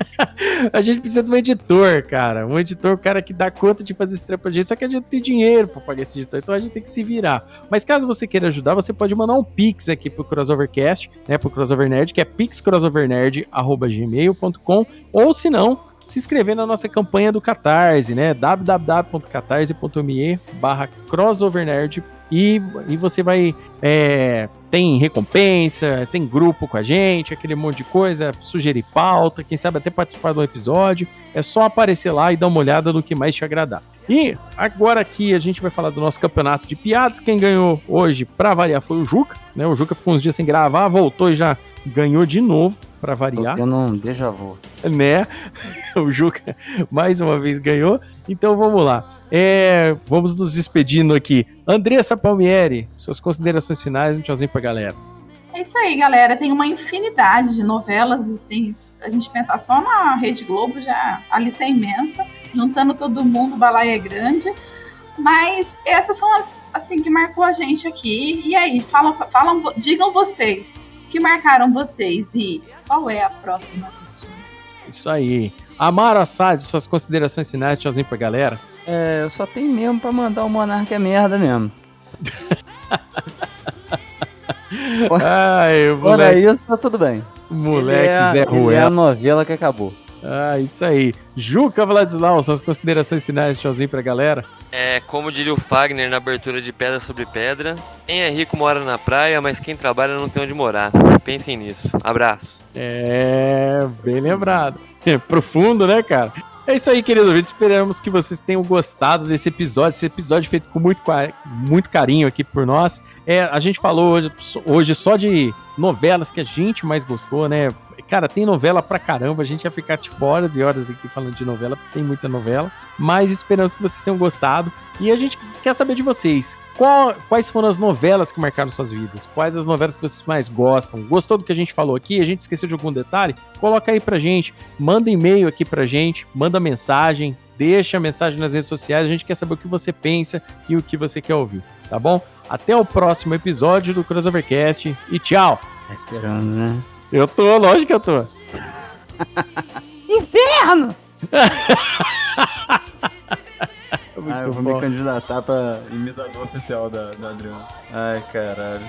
a gente precisa de um editor, cara. Um editor, o cara que dá conta de fazer esse trampo pra gente. Só que a gente tem dinheiro pra pagar esse editor, então a gente tem que se virar. Mas caso você queira ajudar, você pode mandar um pix aqui pro Crossovercast, né? Pro Crossover Nerd, que é pixcrossovernerd.gmail.com. Ou se não, se inscrever na nossa campanha do Catarse, né? www.catarse.me barra crossovernerd e, e você vai. É, tem recompensa, tem grupo com a gente, aquele monte de coisa, sugerir pauta, quem sabe até participar do episódio. É só aparecer lá e dar uma olhada no que mais te agradar. E agora aqui a gente vai falar do nosso campeonato de piadas. Quem ganhou hoje, pra variar, foi o Juca. Né? O Juca ficou uns dias sem gravar, voltou e já ganhou de novo, para variar. Eu não déjà vu. Né? O Juca mais uma vez ganhou. Então vamos lá. É, vamos nos despedindo aqui. Andressa Palmieri, suas considerações finais, um tchauzinho pra galera. É isso aí, galera. Tem uma infinidade de novelas, assim, a gente pensar só na Rede Globo, já a lista é imensa. Juntando todo mundo, o balaio é grande. Mas essas são as, assim, que marcou a gente aqui. E aí, falam, falam, digam vocês, que marcaram vocês e qual é a próxima vítima? Isso aí. Amaro Assad, suas considerações finais, tchauzinho pra galera. É, eu só tenho mesmo pra mandar o Monarca é merda mesmo. Ai. Fora isso, tá tudo bem. Moleque é, Zé Ruel. É a novela que acabou. Ah, isso aí. Juca Vladislau, suas considerações finais, tchauzinho pra galera. É, como diria o Fagner na abertura de Pedra sobre Pedra, quem é rico mora na praia, mas quem trabalha não tem onde morar. Pensem nisso. Abraço. É, bem lembrado. É profundo, né, cara? É isso aí, querido ouvinte. Esperamos que vocês tenham gostado desse episódio. Esse episódio feito com muito, muito carinho aqui por nós. É, a gente falou hoje, hoje só de novelas que a gente mais gostou, né? Cara, tem novela pra caramba. A gente ia ficar tipo horas e horas aqui falando de novela, porque tem muita novela. Mas esperamos que vocês tenham gostado. E a gente quer saber de vocês. Qual, quais foram as novelas que marcaram suas vidas? Quais as novelas que vocês mais gostam? Gostou do que a gente falou aqui? A gente esqueceu de algum detalhe? Coloca aí pra gente. Manda e-mail aqui pra gente. Manda mensagem. Deixa mensagem nas redes sociais. A gente quer saber o que você pensa e o que você quer ouvir. Tá bom? Até o próximo episódio do Crossovercast. E tchau! Tá esperando, né? Eu tô, lógico que eu tô. Inferno! Muito ah, eu vou bom. me candidatar pra imitador oficial da, da Adriana. Ai, caralho.